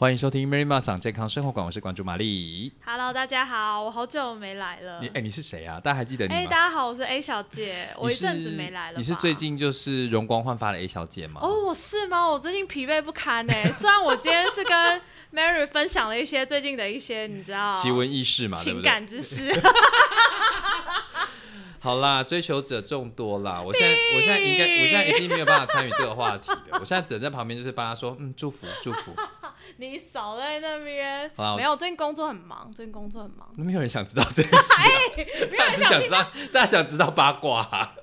欢迎收听 Mary Ma 想健康生活馆，我是馆主玛丽。Hello，大家好，我好久没来了。你哎、你是谁啊？大家还记得你哎、吗？大家好，我是 A 小姐，我一阵子没来了吧。你是最近就是容光焕发的 A 小姐吗？哦，我是吗？我最近疲惫不堪呢。虽然我今天是跟 Mary 分享了一些最近的一些你知道奇闻异事嘛，对不对？情感之事。好啦，追求者众多啦。我现在我现在应该，我现在已经没有办法参与这个话题了。我现在只能在旁边就是帮他说，嗯，祝福祝福。你少在那边好啦，没有，最近工作很忙，最近工作很忙。没有人想知道这件事、啊，没有大家人想听只想知道，大家想知道八卦、啊。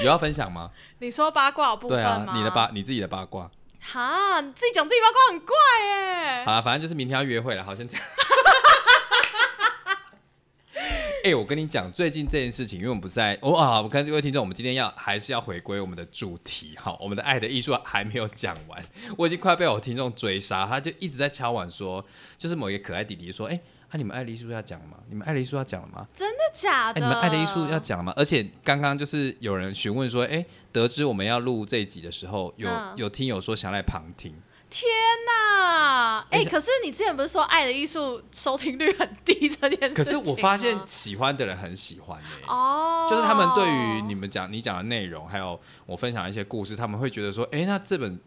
有要分享吗？你说八卦我不分对吗？啊，你的八，你自己的八卦。哈，你自己讲自己八卦很怪耶。好了，反正就是明天要约会了，好，先这样。哎、我跟你讲，最近这件事情，因为我们不是在，我、啊，我看这位听众，我们今天要还是要回归我们的主题，哈，我们的爱的艺术还没有讲完，我已经快被我听众追杀，他就一直在敲碗说，就是某一个可爱弟弟说，哎、啊，你们爱的艺术要讲了吗？你们爱的艺术要讲了吗？真的假哎、的？你们爱的艺术要讲了吗？而且刚刚就是有人询问说，哎、得知我们要录这一集的时候，有、嗯有听友说想来旁听，天呐！哎、可是你之前不是说《爱的艺术》收听率很低这件事情可是我发现喜欢的人很喜欢耶、哦，就是他们对于你们讲你讲的内容，还有我分享的一些故事，他们会觉得说，哎、那这本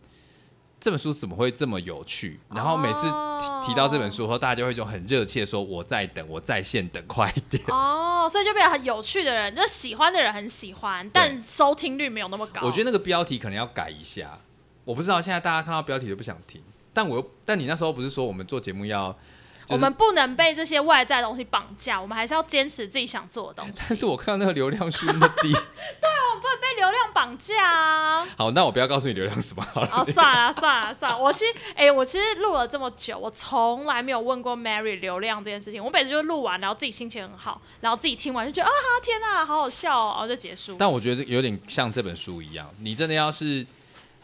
这本书怎么会这么有趣？然后每次提,、哦提到这本书后，大家就会就很热切说，我在等，我在线等，快一点。哦，所以就变得很有趣的人，就喜欢的人很喜欢，但收听率没有那么高。我觉得那个标题可能要改一下，我不知道现在大家看到标题都不想听，但我又但你那时候不是说我们做节目要，就是我们不能被这些外在的东西绑架，我们还是要坚持自己想做的东西，但是我看到那个流量数那么低，对啊我们不能被流量绑架啊！好，那我不要告诉你流量什么好了。哦，算了算了算了，我其实哎、我其实录了这么久，我从来没有问过 Mary 流量这件事情。我每次就录完，然后自己心情很好，然后自己听完就觉得啊天哪，好好笑哦，然后就结束。但我觉得这有点像这本书一样，你真的要是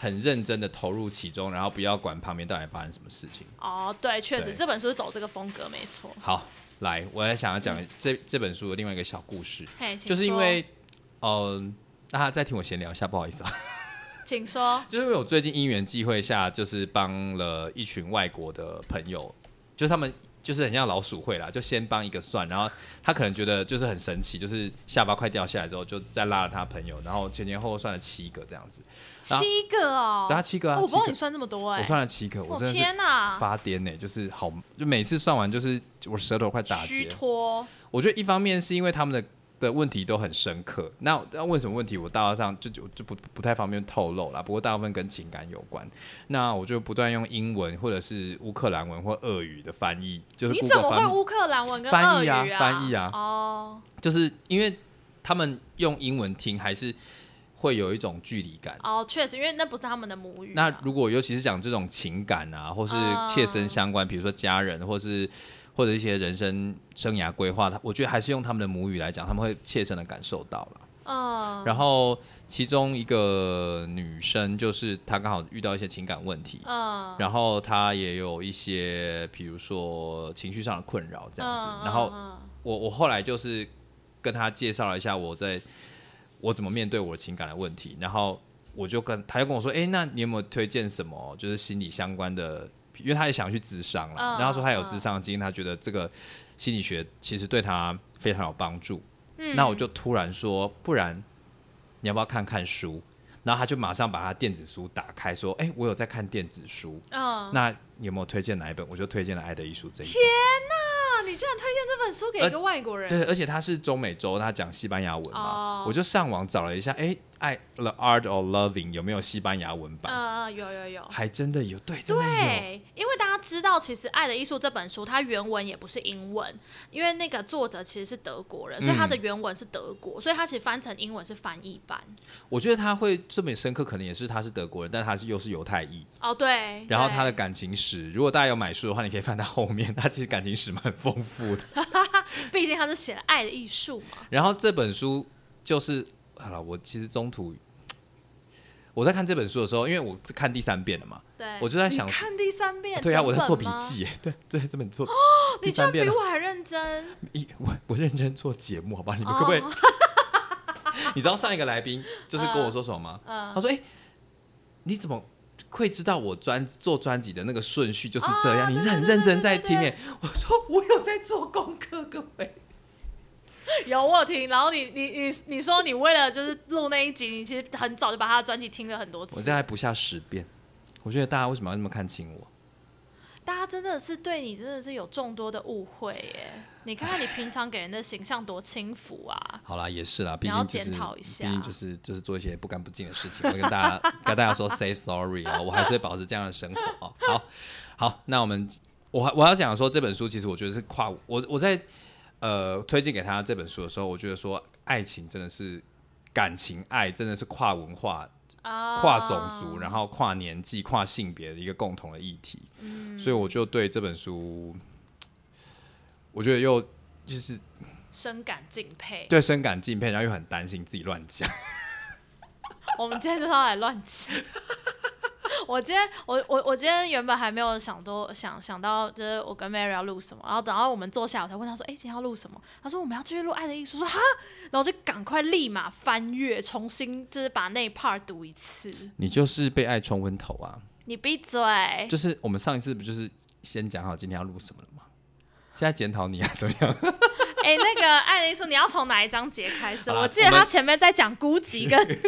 很认真的投入其中，然后不要管旁边到底发生什么事情。哦，对，确实这本书是走这个风格，没错。好，来，我也想要讲这这本书的另外一个小故事，就是因为，嗯、大家再听我闲聊一下，不好意思啊，请说，就是因为我最近因缘际会下，就是帮了一群外国的朋友，就是他们。就是很像老鼠会啦，就先帮一个算，然后他可能觉得就是很神奇，就是下巴快掉下来之后，就再拉了他朋友，然后前前后后算了七个这样子，七个哦，对他七个啊，哦我不知道你算这么多哎、我算了七个，我我真的天哪，发癫呢、就是好，就每次算完就是我舌头快打虚结。脱，我觉得一方面是因为他们的的问题都很深刻，那那问什么问题，我大致上就就就不不太方便透露啦。不过大部分跟情感有关，那我就不断用英文或者是乌克兰文或俄语的翻译，就是你怎么会，乌克兰文跟翻译啊？俄语啊？翻译啊。哦。就是因为他们用英文听还是会有一种距离感。哦，确实，因为那不是他们的母语啊。那如果尤其是讲这种情感啊，或是嗯切身相关，比如说家人，或是或者一些人生生涯规划，他我觉得还是用他们的母语来讲，他们会切身的感受到了。嗯，然后其中一个女生就是她刚好遇到一些情感问题，嗯，然后她也有一些比如说情绪上的困扰这样子。嗯然后嗯我我后来就是跟她介绍了一下我在我怎么面对我的情感的问题，然后我就跟他就跟我说，哎，那你有没有推荐什么就是心理相关的？因为他也想去咨商了，嗯然后说他有咨商的经验，他觉得这个心理学其实对他非常有帮助。嗯那我就突然说，不然你要不要看看书？然后他就马上把他电子书打开，说：“哎、我有在看电子书，嗯，那你有没有推荐哪一本？”我就推荐了《爱的艺术》这一本。那你居然推荐这本书给一个外国人？对，而且他是中美洲，他讲西班牙文嘛，哦我就上网找了一下，哎、爱 The Art of Loving 有没有西班牙文版？嗯嗯，有有有。还真的有，对，真的有。对，因为大家知道，其实《爱的艺术》这本书，它原文也不是英文，因为那个作者其实是德国人，所以它的嗯原文是德国，所以它其实翻成英文是翻译版。我觉得他会这么深刻，可能也是他是德国人，但他是又是犹太裔，哦，对。然后他的感情史，如果大家有买书的话，你可以翻到后面，他其实感情史蛮丰富的。毕竟他是写了《爱的艺术》嘛。然后这本书就是好了，我其实中途我在看这本书的时候，因为我是看第三遍了嘛，对，我就在想看第三遍，对啊，我在做笔。记，对对，这本做哦你居然第三遍，比我还认真。一我我认真做节目，好吧？你们可不可以？哦你知道上一个来宾就是跟我说什么吗？嗯他说：“哎、你怎么会知道我专做专辑的那个顺序就是这样，啊你是很认真在听哎。我说我有在做功课，各位。有我有听，然后你你你你说你为了就是录那一集，你其实很早就把他的专辑听了很多次。我这还不下十遍。我觉得大家为什么要那么看轻我？大家真的是对你真的是有众多的误会耶！你看看你平常给人的形象多轻浮啊！好啦，也是啦，毕竟就是检讨一下毕竟就是就是做一些不干不净的事情，我跟大家跟大家说 say sorry 哦，我还是会保持这样的生活哦。好，好，那我们我还我要讲说这本书，其实我觉得是跨我我在呃推荐给他这本书的时候，我觉得说爱情真的是感情爱真的是跨文化啊，跨种族，然后跨年纪、跨性别的一个共同的议题，所以我就对这本书，我觉得又就是深感敬佩。对深感敬佩，然后又很担心自己乱讲。我们今天就是要来乱讲。我今天我我我今天原本还没有想多想想到，就是我跟 Mary 要录什么，然后等到我们坐下，我才问他说：“哎、今天要录什么？”他说：“我们要继续录《爱的艺术》。”说：“哈！”然后就赶快立马翻阅，重新就是把那一 part 读一次。你就是被爱冲昏头啊！你闭嘴！就是我们上一次不就是先讲好今天要录什么了吗？现在检讨你啊，怎么样？哎、那个《爱的艺术》，你要从哪一章节开始？我记得他前面在讲孤寂跟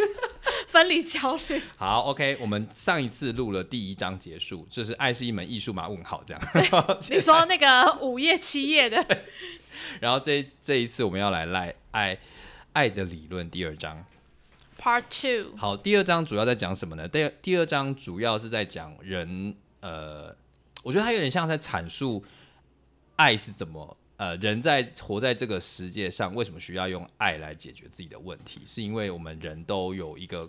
分离焦虑。好，OK，我们上一次录了第一章结束，就是爱是一门艺术嘛？问号这样。你说那个五页七页的，然后这这一次我们要来赖爱爱的理论第二章。Part Two，好，第二章主要在讲什么呢？第二第二章主要是在讲人，呃，我觉得它有点像在阐述爱是怎么，呃，人在活在这个世界上，为什么需要用爱来解决自己的问题？是因为我们人都有一个，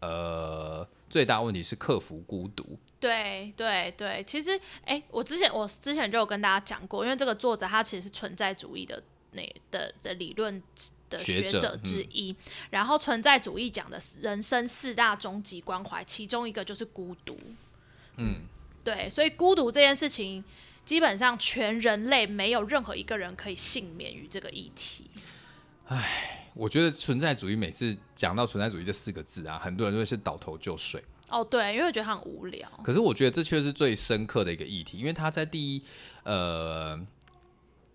呃，最大问题是克服孤独。对对对，其实哎、我之前我之前就有跟大家讲过，因为这个作者他其实是存在主义的那的的理论的学者之一，然后存在主义讲的人生四大终极关怀，其中一个就是孤独。嗯，对，所以孤独这件事情，基本上全人类没有任何一个人可以幸免于这个议题。我觉得存在主义每次讲到存在主义这四个字啊，很多人都会是倒头就睡。哦，对，因为觉得它很无聊。可是我觉得这却是最深刻的一个议题，因为他在第一，呃，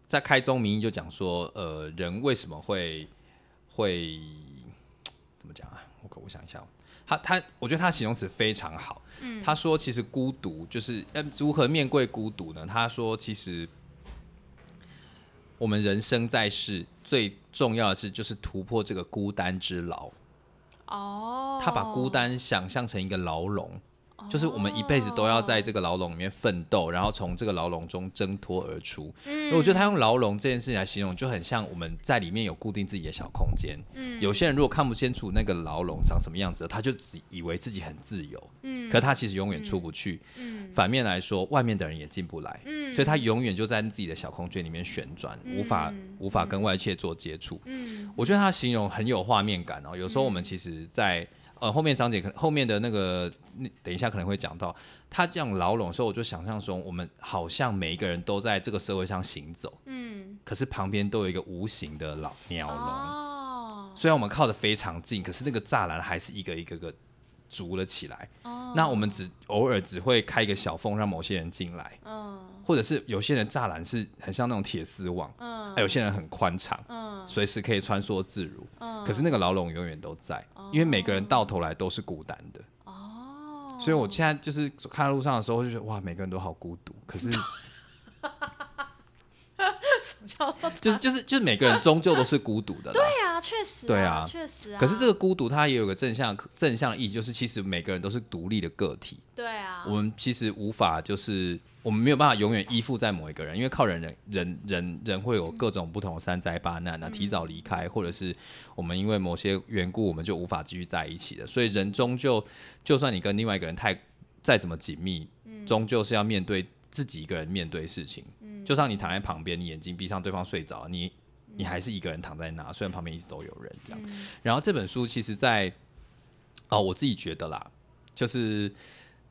在开宗明义就讲说，呃，人为什么会会怎么讲啊？我我想一下哦，他他，我觉得他形容词非常好。嗯，他说其实孤独就是呃如何面对孤独呢？他说其实我们人生在世最重要的是就是突破这个孤单之牢。哦，他把孤单想象成一个牢笼，就是我们一辈子都要在这个牢笼里面奋斗，然后从这个牢笼中挣脱而出。嗯，我觉得他用牢笼这件事情来形容，就很像我们在里面有固定自己的小空间。嗯，有些人如果看不清楚那个牢笼长什么样子，他就只以为自己很自由。嗯，可他其实永远出不去。嗯，反面来说，外面的人也进不来。嗯，所以他永远就在自己的小空间里面旋转，无法无法跟外界做接触。嗯，我觉得他形容很有画面感哦。有时候我们其实在，呃后面章节可能后面的那个，那等一下可能会讲到，他这样牢笼的时候，我就想象中我们好像每一个人都在这个社会上行走，嗯，可是旁边都有一个无形的老鸟笼。哦，虽然我们靠得非常近，可是那个栅栏还是一个一个个筑了起来。哦，那我们只偶尔只会开一个小缝让某些人进来，嗯或者是有些人栅栏是很像那种铁丝网，嗯啊有些人很宽敞，嗯随时可以穿梭自如。嗯，可是那个牢笼永远都在，因为每个人到头来都是孤单的。哦，所以我现在就是看到路上的时候，就觉得哇，每个人都好孤独。可是 叫做就是就是就是每个人终究都是孤独的啦。对啊，确实，对啊确实啊。可是这个孤独它也有个正向正向的意义，就是其实每个人都是独立的个体。对啊，我们其实无法就是我们没有办法永远依附在某一个人，因为靠人人人人人会有各种不同的三灾八难啊，提早离开，或者是我们因为某些缘故，我们就无法继续在一起的。所以人终究，就算你跟另外一个人太再怎么紧密，终究是要面对自己一个人面对事情。就像你躺在旁边，你眼睛闭上，对方睡着，你你还是一个人躺在那，虽然旁边一直都有人这样。然后这本书其实在，哦，我自己觉得啦，就是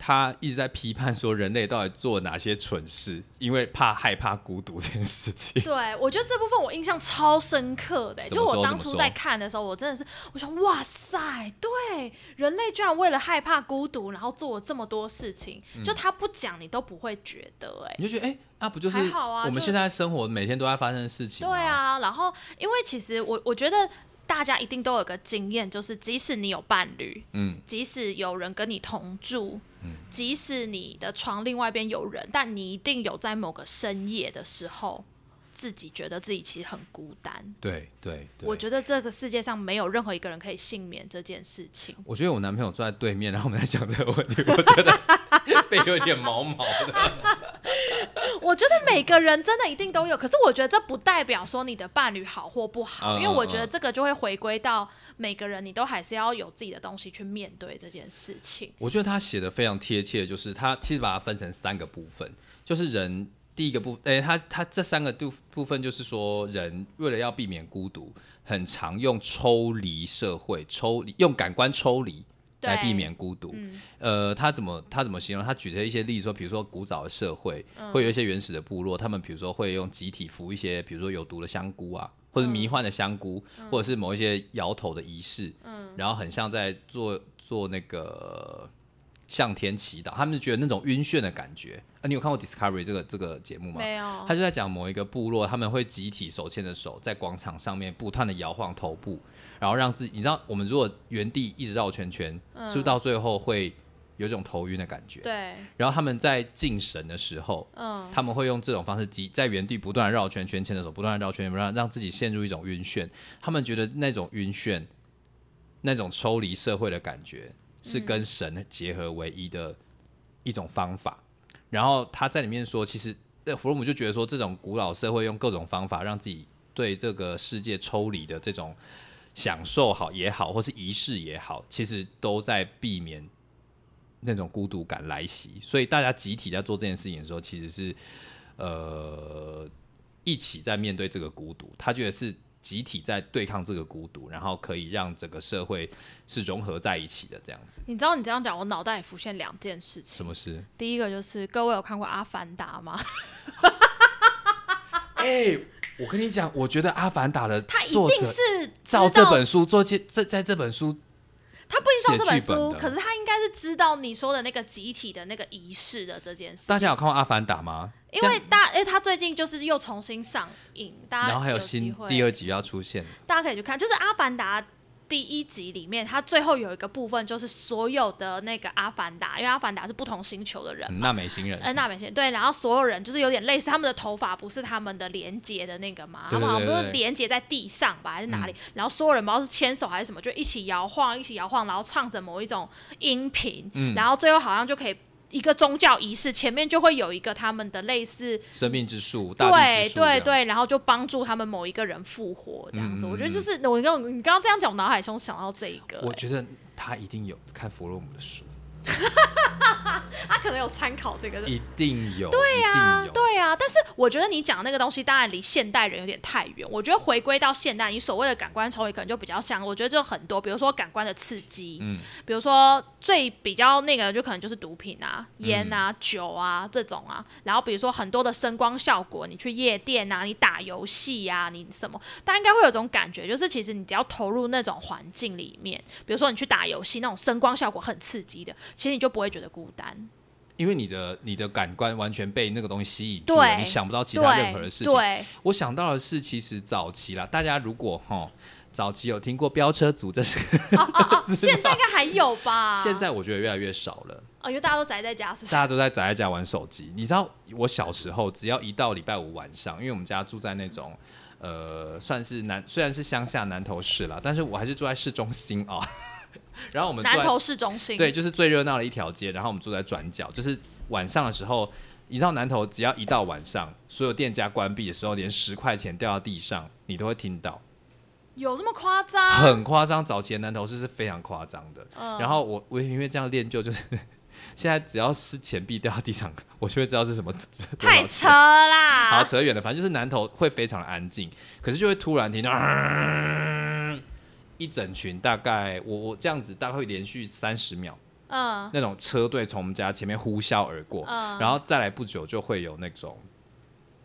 他一直在批判说人类到底做了哪些蠢事，因为怕害怕孤独这件事情。对，我觉得这部分我印象超深刻的、就我当初在看的时候，我真的是，我想，哇塞，对，人类居然为了害怕孤独，然后做了这么多事情，就他不讲你都不会觉得、哎。你就觉得，哎、那、不就是还好啊我们现在生活每天都在发生的事情？对，啊，然后因为其实我我觉得大家一定都有个经验，就是即使你有伴侣，嗯，即使有人跟你同住，即使你的床另外边有人，但你一定有在某个深夜的时候，自己觉得自己其实很孤单。对对对。我觉得这个世界上没有任何一个人可以幸免这件事情。我觉得我男朋友坐在对面，然后我们在讲这个问题，我觉得 背有点毛毛的。我觉得每个人真的一定都有，可是我觉得这不代表说你的伴侣好或不好，嗯因为我觉得这个就会回归到每个人，你都还是要有自己的东西去面对这件事情。我觉得他写的非常贴切，就是他其实把它分成三个部分，就是人第一个部，哎、他他这三个部部分就是说，人为了要避免孤独，很常用抽离社会、抽离用感官抽离来避免孤独。嗯呃，他怎么他怎么形容？他举了一些例子说，比如说古早的社会嗯会有一些原始的部落，他们比如说会用集体服一些，比如说有毒的香菇啊，或者迷幻的香菇，或者是某一些摇头的仪式，嗯然后很像在做做那个向天祈祷，他们就觉得那种晕眩的感觉。啊，你有看过 Discovery 这个这个节目吗？没有他就在讲某一个部落，他们会集体手牵着手，在广场上面不断的摇晃头部，然后让自己，你知道，我们如果原地一直绕圈圈，是不是到最后会有一种头晕的感觉？嗯对，然后他们在敬神的时候，嗯，他们会用这种方式集在原地不断的绕圈圈，牵着手不断的绕圈圈，让让自己陷入一种晕眩。他们觉得那种晕眩，那种抽离社会的感觉，是跟神结合唯一的一种方法。然后他在里面说，其实呃弗洛姆就觉得说，这种古老社会用各种方法让自己对这个世界抽离的这种享受好也好，或是仪式也好，其实都在避免那种孤独感来袭。所以大家集体在做这件事情的时候，其实是呃一起在面对这个孤独。他觉得是集体在对抗这个孤独，然后可以让整个社会是融合在一起的这样子。你知道你这样讲，我脑袋里浮现两件事情。什么事？第一个就是各位有看过《阿凡达》吗？哎、我跟你讲，我觉得《阿凡达》的他一定是知照这本书做这在在这本书，他不一定知道这本书，本可是他应该是知道你说的那个集体的那个仪式的这件事。大家有看过《阿凡达》吗？因为大，因为他最近就是又重新上映，大家然后还有新第二集要出现，大家可以去看，就是《阿凡达》第一集里面，他最后有一个部分，就是所有的那个阿凡达，因为阿凡达是不同星球的人。纳美星人，呃，纳美星对，然后所有人就是有点类似，他们的头发不是他们的连接的那个嘛，对他们好像不是连接在地上吧，还是哪里？然后所有人不知道是牵手还是什么，就一起摇晃，一起摇晃，然后唱着某一种音频，嗯然后最后好像就可以一个宗教仪式，前面就会有一个他们的类似生命之树，大对对对，然后就帮助他们某一个人复活这样子。我觉得就是我刚你刚刚这样讲，我脑海中想到这一个、欸。我觉得他一定有看弗洛姆的书，他可能有参考这个。一定有，对啊，有，对啊，但是我觉得你讲的那个东西，当然离现代人有点太远。我觉得回归到现代，你所谓的感官抽离，可能就比较像，我觉得就很多，比如说感官的刺激，嗯，比如说最比较那个，就可能就是毒品啊、烟啊、嗯酒啊这种啊。然后比如说很多的声光效果，你去夜店啊，你打游戏啊，你什么，大家应该会有种感觉，就是其实你只要投入那种环境里面，比如说你去打游戏，那种声光效果很刺激的，其实你就不会觉得孤单。因为你的你的感官完全被那个东西吸引住了，你想不到其他任何的事情。对，我想到的是，其实早期啦，大家如果哈早期有听过飙车族，这是哦哦 哦，现在应该还有吧？现在我觉得越来越少了。哦，因为大家都宅在家，是不是大？家都在宅在家玩手机。你知道我小时候，只要一到礼拜五晚上，因为我们家住在那种呃，算是南虽然是乡下南投市啦，但是我还是住在市中心啊。然后我们在南投市中心，对，就是最热闹的一条街，然后我们住在转角，就是晚上的时候。你知道南头只要一到晚上，所有店家关闭的时候，连十块钱掉到地上，你都会听到，有这么夸张？很夸张。早期的南投市是非常夸张的。嗯然后我我因为这样练就，就是 现在只要是钱币掉到地上，我就会知道是什么。太扯啦！好，扯远了，反正就是南头会非常的安静，可是就会突然听到、一整群，大概我我这样子大概会连续三十秒，嗯。那种车队从我们家前面呼啸而过，嗯，然后再来不久就会有那种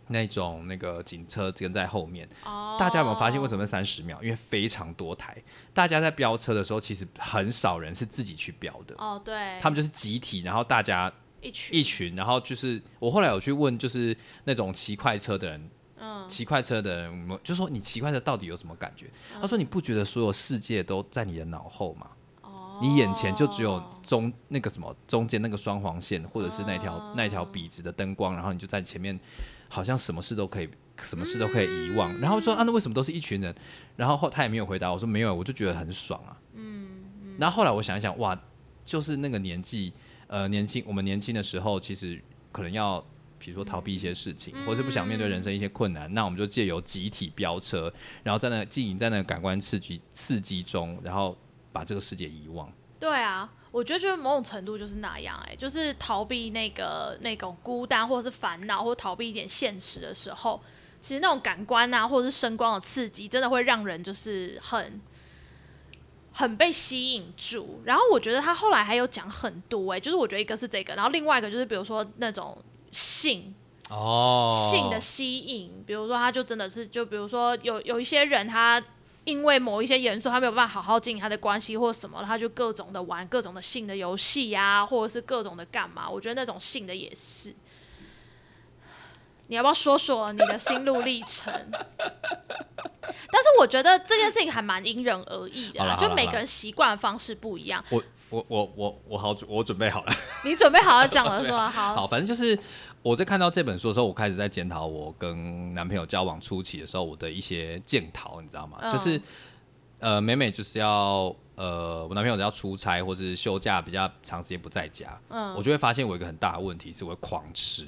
那种那个警车跟在后面。哦。大家有没有发现为什么三十秒？因为非常多台，大家在飙车的时候，其实很少人是自己去飙的，哦，对，他们就是集体，然后大家一群。一群，然后就是我后来有去问，就是那种骑快车的人，嗯骑快车的人，我们就说你骑快车到底有什么感觉？他说你不觉得所有世界都在你的脑后吗？哦，你眼前就只有中那个什么中间那个双黄线，或者是那条、哦那条笔直的灯光，然后你就在前面，好像什么事都可以，什么事都可以遗忘。然后说啊，那为什么都是一群人？然后后他也没有回答，我说没有，我就觉得很爽啊。嗯嗯然后后来我想一想，哇，就是那个年纪，呃，年轻我们年轻的时候，其实可能要。比如说逃避一些事情，或是不想面对人生一些困难，那我们就借由集体飙车，然后在那经营在那个感官刺激刺激中，然后把这个世界遗忘。对啊，我觉得就是某种程度就是那样、哎，就是逃避那个那种孤单或者是烦恼，或逃避一点现实的时候，其实那种感官啊，或者是声光的刺激，真的会让人就是很很被吸引住。然后我觉得他后来还有讲很多、哎，就是我觉得一个是这个，然后另外一个就是比如说那种性哦性的吸引，比如说他就真的是，就比如说有有一些人他。因为某一些元素，他没有办法好好经营他的关系或什么，他就各种的玩各种的性的游戏呀，或者是各种的干嘛。我觉得那种性的也是。你要不要说说你的心路历程？但是我觉得这件事情还蛮因人而异的就每个人习惯的方式不一样。我我我我我好，我准备好了。你准备好要讲了是吗？好，好，反正就是我在看到这本书的时候，我开始在检讨我跟男朋友交往初期的时候我的一些检讨，你知道吗？嗯。就是呃，每每就是要呃，我男朋友要出差或是休假比较长时间不在家，嗯。我就会发现我有一个很大的问题是我会狂吃，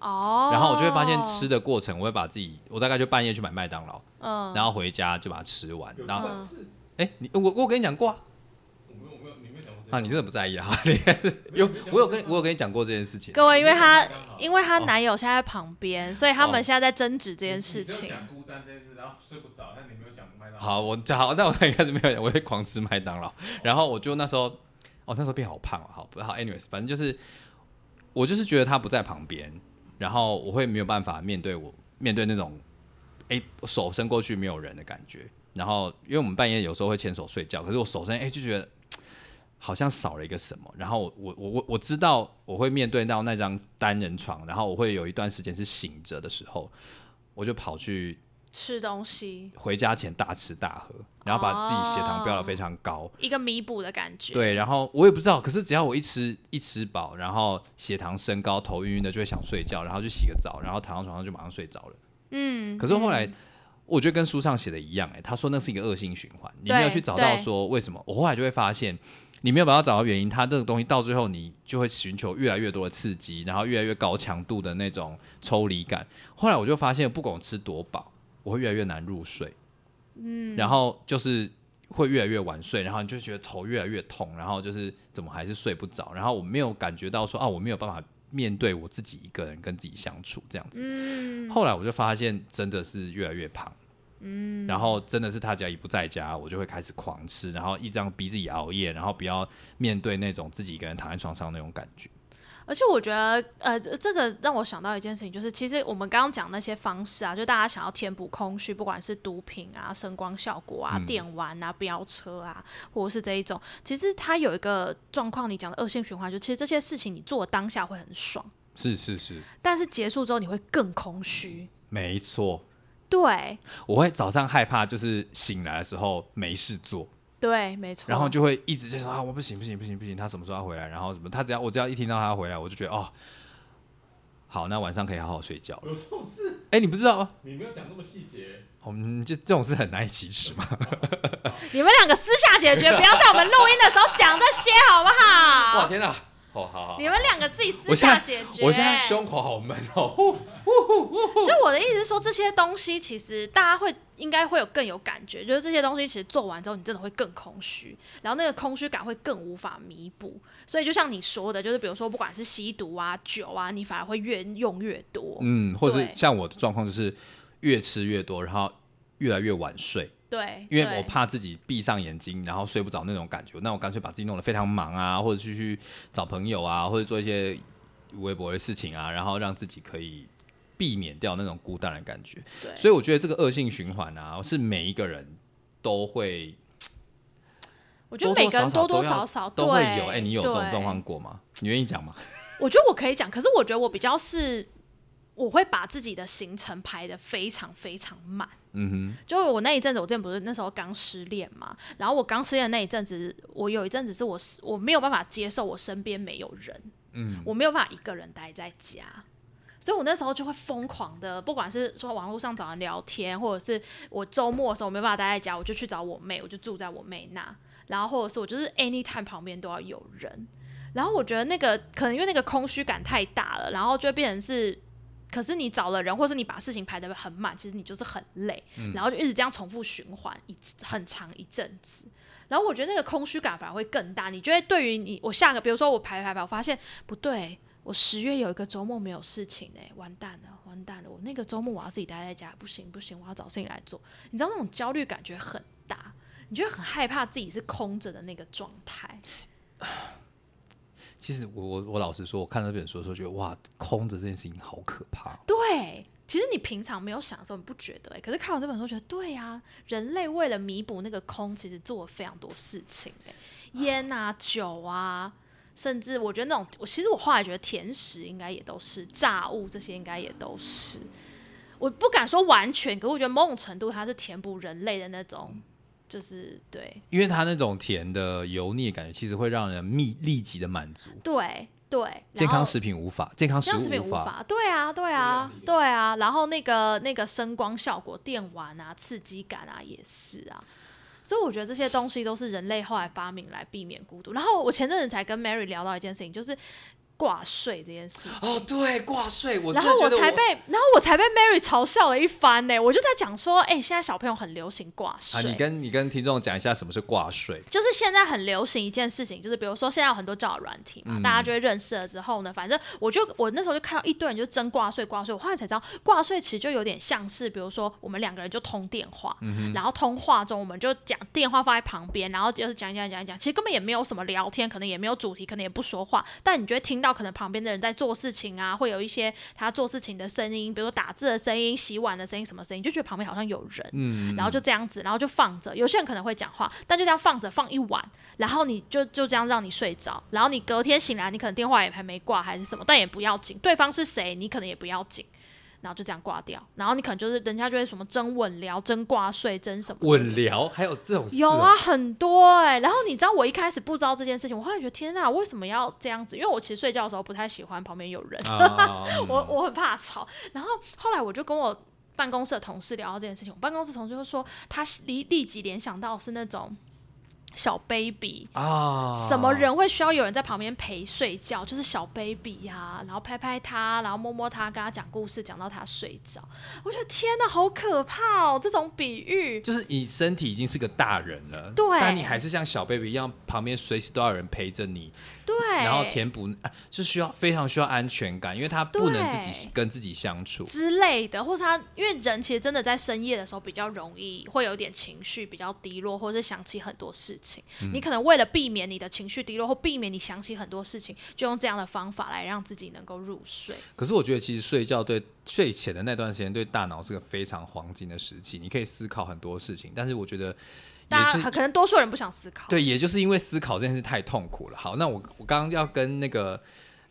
哦，然后我就会发现吃的过程，我会把自己，我大概就半夜去买麦当劳，嗯，然后回家就把它吃完，然后哎、你我我跟你讲过啊，啊，你真的不在意啊？你有我有跟我有跟你讲过这件事情。各位，因为她因为她哦男友现在在旁边，所以他们哦现在在争执这件事情。讲孤单这件事，然后睡不着，但你没有讲麦当劳。好，我好，那我一开始没有讲，我会狂吃麦当劳，然后我就那时候，哦，那时候变好胖哦，好不好？anyways，反正就是我就是觉得他不在旁边，然后我会没有办法面对我面对那种，哎、我手伸过去没有人的感觉，然后因为我们半夜有时候会牵手睡觉，可是我手伸，哎、就觉得。好像少了一个什么，然后我我我我我知道我会面对到那张单人床，然后我会有一段时间是醒着的时候，我就跑去吃东西，回家前大吃大喝，然后把自己血糖飙得非常高。一个弥补的感觉。，对，然后我也不知道，可是只要我一吃一吃饱，然后血糖升高，头晕晕的，就会想睡觉，然后去洗个澡，然后躺到床上就马上睡着了。嗯。可是后来嗯我觉得跟书上写的一样、欸，他说那是一个恶性循环，你没有去找到说为什么。我后来就会发现，你没有办法找到原因，它这个东西到最后你就会寻求越来越多的刺激，然后越来越高强度的那种抽离感。后来我就发现，不管我吃多饱，我会越来越难入睡。嗯，然后就是会越来越晚睡，然后你就觉得头越来越痛，然后就是怎么还是睡不着，然后我没有感觉到说啊，我没有办法面对我自己一个人跟自己相处这样子。嗯，后来我就发现真的是越来越胖，嗯，然后真的是他只要一不在家，我就会开始狂吃，然后一这样逼自己熬夜，然后不要面对那种自己一个人躺在床上那种感觉。而且我觉得，呃，这这个让我想到一件事情，就是其实我们刚刚讲那些方式啊，就大家想要填补空虚，不管是毒品啊、声光效果啊、嗯电玩啊、飙车啊，或者是这一种，其实它有一个状况，你讲的恶性循环，就其实这些事情你做当下会很爽，是是是，但是结束之后你会更空虚。没错。对我会早上害怕，就是醒来的时候没事做，对，没错。然后就会一直就说啊，我不行不行不行不行，他什么时候要回来？然后什么，他只要我只要一听到他要回来，我就觉得哦，好，那晚上可以好好睡觉了。有这种事，哎、你不知道吗？你没有讲那么细节。我们就这种事很难以启齿嘛。你们两个私下解决，不要在我们录音的时候讲这些，好不好哇？天哪！哦，好好，你们两个自己私下解决。我现在胸口好闷哦。就我的意思是说，这些东西其实大家会应该会有更有感觉，就是这些东西其实做完之后，你真的会更空虚，然后那个空虚感会更无法弥补。所以就像你说的，就是比如说不管是吸毒啊、酒啊，你反而会越用越多。嗯，或者像我的状况就是越吃越多，然后越来越晚睡，对，因为我怕自己闭上眼睛然后睡不着那种感觉，那我干脆把自己弄得非常忙啊，或者去去找朋友啊，或者做一些微博的事情啊，然后让自己可以避免掉那种孤单的感觉。对，所以我觉得这个恶性循环啊，是每一个人都会我觉得每个人多多少少都会有。哎、你有这种状况过吗？你愿意讲吗？我觉得我可以讲，可是我觉得我比较是，我会把自己的行程排的非常非常满。嗯哼就我那一阵子，我之前不是那时候刚失恋嘛，然后我刚失恋的那一阵子，我有一阵子是我我没有办法接受我身边没有人，嗯，我没有办法一个人待在家，所以我那时候就会疯狂的，不管是说网络上找人聊天，或者是我周末的时候我没办法待在家，我就去找我妹，我就住在我妹那，然后或者是我就是 anytime 旁边都要有人，然后我觉得那个可能因为那个空虚感太大了，然后就会变成是。可是你找了人，或是你把事情排得很满，其实你就是很累，然后就一直这样重复循环一很长一阵子。然后我觉得那个空虚感反而会更大。你觉得对于你，我下个，比如说我排排排，我发现不对，我十月有一个周末没有事情哎、完蛋了，完蛋了！我那个周末我要自己待在家，不行不行，我要找事情来做。你知道那种焦虑感觉很大，你就会很害怕自己是空着的那个状态。其实我我我老实说，我看这本书的时候，觉得哇，空着这件事情好可怕。对，其实你平常没有想的时候，你不觉得、欸？可是看完这本书，觉得对啊、人类为了弥补那个空，其实做了非常多事情、欸，烟啊、酒啊，甚至我觉得那种，我其实我后来觉得甜食应该也都是炸物，这些应该也都是。我不敢说完全，可是我觉得某种程度它是填补人类的那种，就是对因为它那种甜的油腻的感觉，其实会让人立立即的满足。对对，健康食品无法，健康食品物无法。无法，对啊，对啊，对啊。然后那个那个声光效果、电玩啊、刺激感啊，也是啊。所以我觉得这些东西都是人类后来发明来避免孤独。然后我前阵子才跟 Mary 聊到一件事情，就是挂税这件事情。哦，对，挂税，我然后我才被，然后我才被 Mary 嘲笑了一番呢。我就在讲说，哎、现在小朋友很流行挂税。啊，你跟你跟听众讲一下什么是挂税。就是现在很流行一件事情，就是比如说现在有很多交友软体嘛，嗯大家就会认识了之后呢，反正我就我那时候就看到一堆人就争挂税挂税，我后来才知道挂税其实就有点像是，比如说我们两个人就通电话，嗯然后通话中我们就讲电话放在旁边，然后就是讲一讲讲讲，其实根本也没有什么聊天，可能也没有主题，可能也不说话，但你就会听到可能旁边的人在做事情啊，会有一些他做事情的声音，比如说打字的声音、洗碗的声音什么声音，就觉得旁边好像有人，嗯，然后就这样子，然后就放着。有些人可能会讲话，但就这样放着放一晚，然后你就就这样让你睡着，然后你隔天醒来，你可能电话也还没挂还是什么，但也不要紧，对方是谁你可能也不要紧，然后就这样挂掉，然后你可能就是人家就会什么真稳聊、真挂税、真什么。稳聊，还有这种事有啊，，很多哎、然后你知道我一开始不知道这件事情，我后来觉得天哪，为什么要这样子？因为我其实睡觉的时候不太喜欢旁边有人，我我很怕吵。然后后来我就跟我办公室的同事聊到这件事情，我办公室同事就说他立立即联想到是那种小 baby。啊，什么人会需要有人在旁边陪睡觉？就是小 baby 呀、然后拍拍他，然后摸摸他，跟他讲故事，讲到他睡着。我觉得天哪，好可怕哦！这种比喻，就是你身体已经是个大人了，对但你还是像小 baby 一样，旁边随时都要有人陪着你，对，然后填补，啊是需要非常需要安全感，因为他不能自己跟自己相处。之类的，或是他因为人其实真的在深夜的时候比较容易会有点情绪比较低落，或者是想起很多事情。嗯你可能为了避免你的情绪低落，或避免你想起很多事情，就用这样的方法来让自己能够入睡。可是我觉得，其实睡觉对睡前的那段时间，对大脑是个非常黄金的时期，你可以思考很多事情。但是我觉得大家可能多数人不想思考，对，也就是因为思考这件事太痛苦了。好，那我我刚刚要跟那个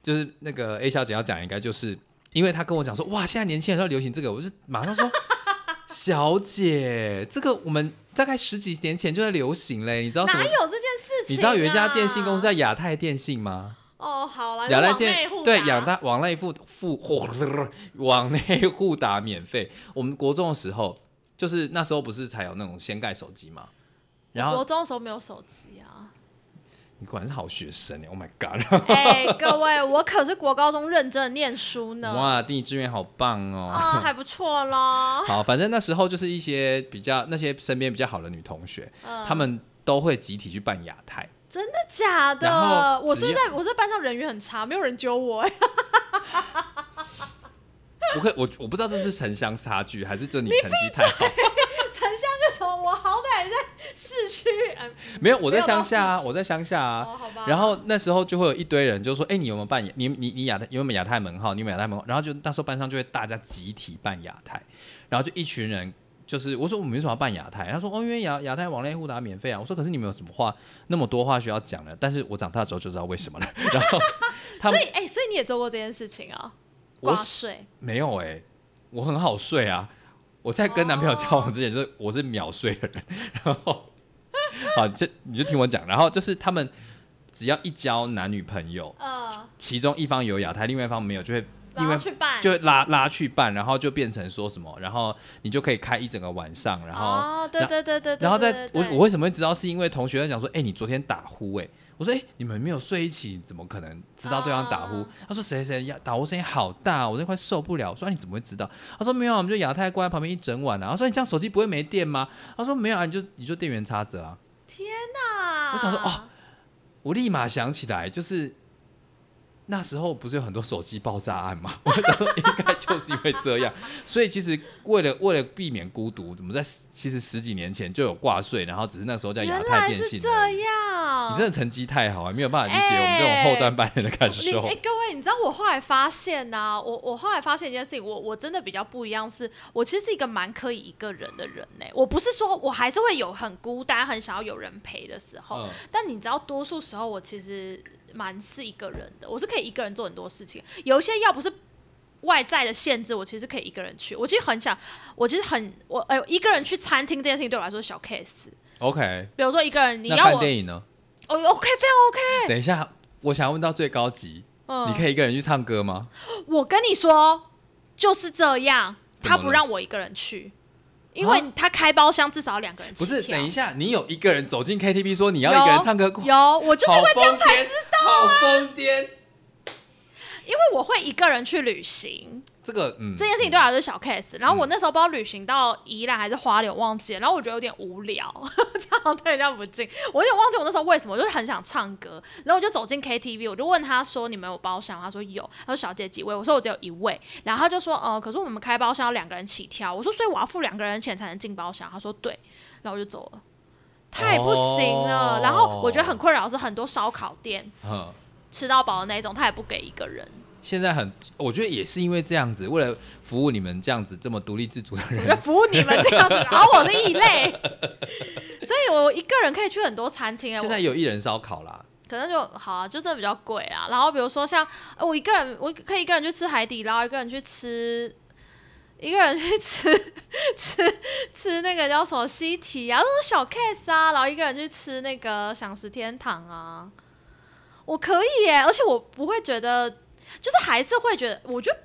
就是那个 A 小姐要讲，应该就是因为她跟我讲说，哇，现在年轻人都流行这个，我就马上说，小姐，这个我们大概十几年前就在流行嘞，你知道什么哪？有这件事情、啊？你知道有一家电信公司叫亚太电信吗？哦，好了，亚太电互对亚太网内付付网内互打免费。我们国中的时候，就是那时候不是才有那种掀盖手机嘛，然后国中的时候没有手机啊。你果然是好学生哎，Oh my god！哎、各位，我可是国高中认真的念书呢。哇，第一志愿好棒哦！啊，还不错啦。好，反正那时候就是一些比较那些身边比较好的女同学，嗯她们都会集体去办亚太。真的假的？我是在我在班上人缘很差，没有人揪我、哎，我可，我我不知道这是不是城乡差距，还是就你成绩太好。成像个什么？我好歹在市区，嗯，没有，我在乡下啊，我在乡下啊。哦，好吧。然后那时候就会有一堆人就说：“哎、你有没有办你你你亚太有没有亚太门号？你有没有亚太门号？”然后就那时候班上就会大家集体办亚太，然后就一群人就是我说我们为什么要办亚太？他说：“哦，因为亚亚太网内互打免费啊。”我说：“可是你们有什么话那么多话需要讲呢？”但是我长大之后就知道为什么了。然后他们所以，哎、所以你也做过这件事情啊？我是睡，没有哎、我很好睡啊。我在跟男朋友交往之前，就是我是秒睡的人。然后，好，这你就听我讲。然后就是他们只要一交男女朋友，嗯，其中一方有亚太，另外一方没有，就会然另外后去办，就拉拉去办，然后就变成说什么，然后你就可以开一整个晚上，然后、哦，对对对对对，然后在我我为什么会知道？是因为同学在讲说，哎、你昨天打呼哎、我说，哎、你们没有睡一起，怎么可能知道对方打呼？啊他说谁谁呀打呼声音好大，我真的快受不了。我说、啊、你怎么会知道？他说没有啊，我们就亚太关在旁边一整晚啊。他说你这样手机不会没电吗？他说没有啊，你就你就电源插着啊。天哪我想说哦，我立马想起来，就是那时候不是有很多手机爆炸案吗？我想说应该就是因为这样，所以其实为了为了避免孤独，怎么在其实十几年前就有挂税，然后只是那时候叫亚太电信而已。样，你真的成绩太好啊，没有办法理解我们这种后端班人的感受哎、。各位，你知道我后来发现呢、我我后来发现一件事情，我我真的比较不一样是，我其实是一个蛮可以一个人的人呢、我不是说我还是会有很孤单、很想要有人陪的时候，嗯但你知道，多数时候我其实蛮是一个人的，我是可以一个人做很多事情。有一些要不是外在的限制，我其实可以一个人去。我其实很想，我其实很我呃一个人去餐厅这件事情对我来说是小 case。OK，比如说一个人，你要我看电影呢？哦 OK 非常 OK，等一下，我想要问到最高级，嗯，你可以一个人去唱歌吗？我跟你说，就是这样，他不让我一个人去，因为他开包厢至少要两个人不是，等一下，你有一个人走进 KTV 说你要一个人唱歌，有，我就是好会这样才知道啊，好疯癫。因为我会一个人去旅行，这个嗯，这件事情对我来说是小 case。然后我那时候不知道旅行到宜兰还是花莲，我忘记了。然后我觉得有点无聊，这样对人家不敬。我有点忘记我那时候为什么，我就是很想唱歌。然后我就走进 KTV，我就问他说：“你们有包厢？”他说有。他说：“小姐几位？”我说：“我只有一位。”然后他就说：“呃，可是我们开包厢要两个人起跳。”我说：“所以我要付两个人钱才能进包厢？”他说：“对。”然后我就走了。太不行了。哦然后我觉得很困扰是很多烧烤店嗯，吃到饱的那一种，他也不给一个人。现在很，我觉得也是因为这样子，为了服务你们这样子这么独立自主的人，服务你们这样子，然后我是异类，所以我一个人可以去很多餐厅、啊。现在有一人烧烤啦，可能就好啊，就真的比较贵啊。然后比如说像呃我一个人，我可以一个人去吃海底捞，一个人去吃。一个人去吃 吃吃那个叫什么西提啊，那种小 case 啊，然后一个人去吃那个享食天堂啊，我可以耶，而且我不会觉得，就是还是会觉得，我觉得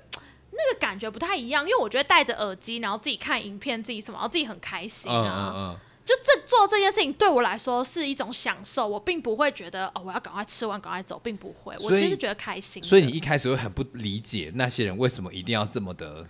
那个感觉不太一样，因为我觉得戴着耳机，然后自己看影片，自己什么，然后自己很开心嗯啊。嗯嗯，就这做这件事情对我来说是一种享受，我并不会觉得哦，我要赶快吃完赶快走，并不会，我其实觉得开心。所以你一开始会很不理解那些人为什么一定要这么的，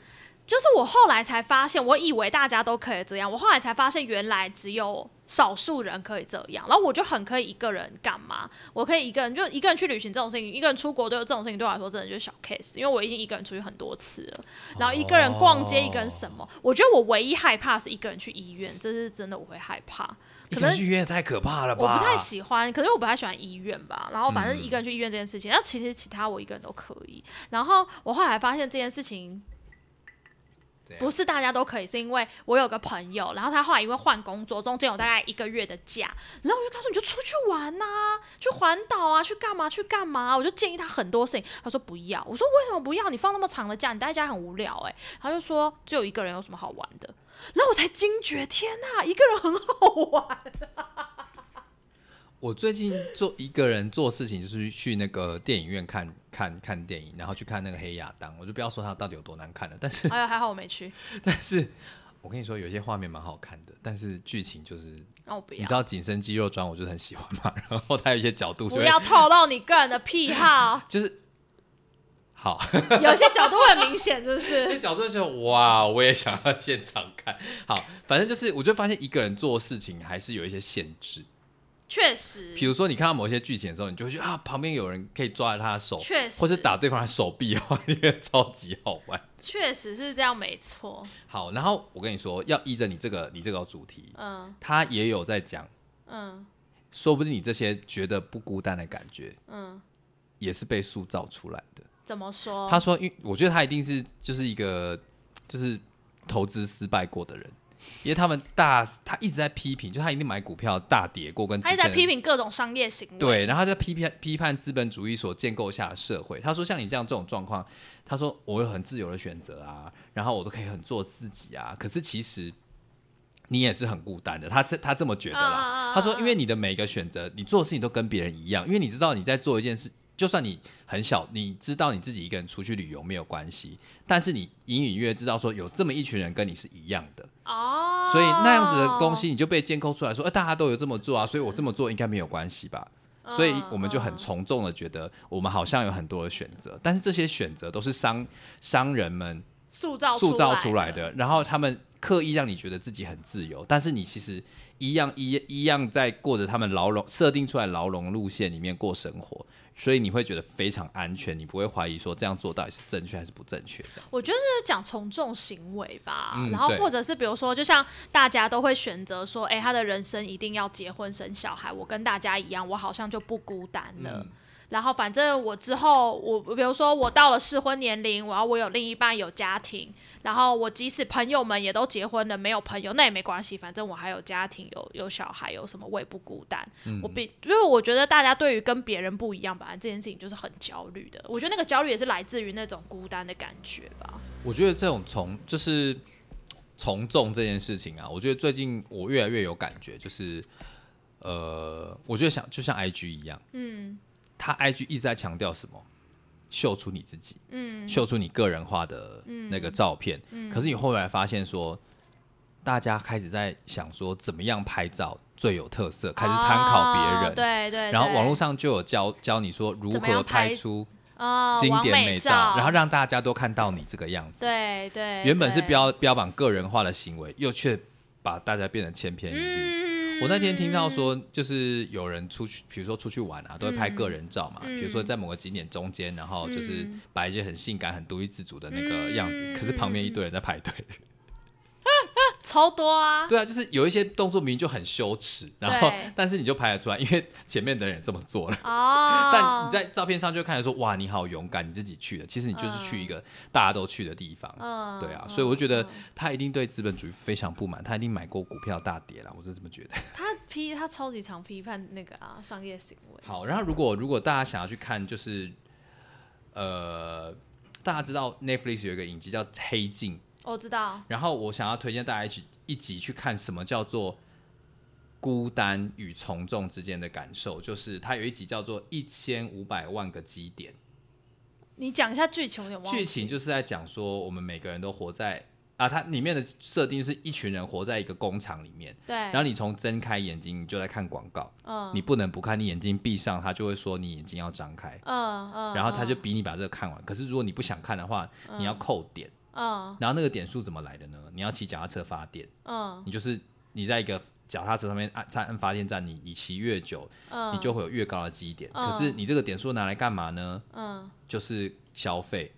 就是我后来才发现，我以为大家都可以这样，我后来才发现原来只有少数人可以这样，然后我就很可以一个人干嘛？我可以一个人就一个人去旅行这种事情，一个人出国对这种事情对我来说真的就是小 case，因为我已经一个人出去很多次了，然后一个人逛街，哦一个人什么，我觉得我唯一害怕是一个人去医院，这是真的我会害怕，可能去医院太可怕了吧？我不太喜欢，可是我不太喜欢医院吧。然后反正嗯一个人去医院这件事情，然后其实其他我一个人都可以。然后我后来发现这件事情不是大家都可以，是因为我有个朋友，然后他后来因为换工作，中间有大概一个月的假，然后我就跟他说你就出去玩呐、去环岛啊，去干嘛去干嘛，我就建议他很多事情，他说不要，我说为什么不要？你放那么长的假，你待在家很无聊哎、他就说只有一个人有什么好玩的，然后我才惊觉，天呐，一个人很好玩。我最近做一个人做事情，就是去那个电影院看看看电影，然后去看那个《黑亚当》，我就不要说它到底有多难看了，但是哎呀，还好我没去，但是我跟你说，有些画面蛮好看的，但是剧情就是你知。道紧身肌肉装，我就很喜欢嘛，然后它有一些角度就不要透露你个人的癖好，就是好，有些角度很明显，是不这是？角度就哇，我也想要现场看。好，反正就是我就发现一个人做事情还是有一些限制。确实，比如说你看到某些剧情的时候，你就会觉得啊，旁边有人可以抓着他的手，确实，或是打对方的手臂的话，你觉得超级好玩。确实是这样，没错。好，然后我跟你说，要依着你这个你这个主题，嗯他也有在讲，嗯说不定你这些觉得不孤单的感觉，嗯，也是被塑造出来的。怎么说？他说，因为我觉得他一定是就是一个就是投资失败过的人，因为他们大他一直在批评，就他一定买股票大跌过，跟他一直在批评各种商业行为。对，然后他在批判批判资本主义所建构下的社会。他说，像你这样这种状况，他说我有很自由的选择啊，然后我都可以很做自己啊。可是其实你也是很孤单的，他这他这么觉得啦。啊他说，因为你的每一个选择，你做的事情都跟别人一样，因为你知道你在做一件事，就算你很小，你知道你自己一个人出去旅游没有关系，但是你隐隐约约知道说有这么一群人跟你是一样的。哦，所以那样子的东西你就被监控出来说，哎、大家都有这么做啊，所以我这么做应该没有关系吧？所以我们就很从众的觉得，我们好像有很多的选择，但是这些选择都是商商人们塑造塑造出来的。的，然后他们刻意让你觉得自己很自由，但是你其实一样一一样在过着他们牢笼设定出来牢笼路线里面过生活，所以你会觉得非常安全，你不会怀疑说这样做到底是正确还是不正确这样。我觉得是讲从众行为吧，嗯然后或者是比如说，就像大家都会选择说，哎、他的人生一定要结婚生小孩，我跟大家一样，我好像就不孤单了。嗯然后反正我之后，我比如说我到了适婚年龄，然后我有另一半有家庭，然后我即使朋友们也都结婚了，没有朋友那也没关系，反正我还有家庭，有有小孩，有什么我也不孤单。嗯我比因为我觉得大家对于跟别人不一样，本来这件事情就是很焦虑的。我觉得那个焦虑也是来自于那种孤单的感觉吧。我觉得这种从就是从众这件事情啊，我觉得最近我越来越有感觉，就是呃，我觉得像就像 IG 一样，嗯他 IG 一直在强调什么？秀出你自己，嗯秀出你个人化的那个照片。嗯可是你后来发现说，大家开始在想说，怎么样拍照最有特色，开始参考别人。哦对对然后网络上上就有教教你说如何拍拍出啊经典美美照，然后让大家都看到你这个样子。对对原本是标标榜个人化的行为，又却把大家变得千篇一律。嗯我那天听到说，就是有人出去，比如说出去玩啊，都会拍嗯个人照嘛。嗯比如说在某个景点中间，然后就是嗯摆一些很性感、很独立自主的那个样子，嗯可是旁边一堆人在排队。超多啊，对啊，就是有一些动作明明就很羞耻，然后但是你就拍得出来，因为前面的人也这么做了。哦，但你在照片上就看着说，哇，你好勇敢，你自己去的。其实你就是去一个大家都去的地方。嗯对啊，所以我觉得嗯他一定对资本主义非常不满，他一定买过股票大跌了，我是这么觉得。他批他超级常批判那个啊商业行为，好，然后如果如果大家想要去看，就是呃，大家知道 Netflix 有一个影集叫《黑镜》，我知道，然后我想要推荐大家一起一集去看什么叫做孤单与从众之间的感受，就是它有一集叫做一千五百万个基点，你讲一下剧情，我有点忘剧情就是在讲说我们每个人都活在。啊，它里面的设定是一群人活在一个工厂里面，对，然后你从睁开眼睛，你就在看广告，嗯你不能不看，你眼睛闭上，他就会说你眼睛要张开。嗯嗯，然后他就嗯逼你把这个看完。可是如果你不想看的话，你要扣点。嗯然后那个点数怎么来的呢？你要骑脚踏车发电，嗯你就是你在一个脚踏车上面按按按发电站，你你骑越久，嗯，你就会有越高的基点。嗯可是你这个点数拿来干嘛呢？嗯就是消费，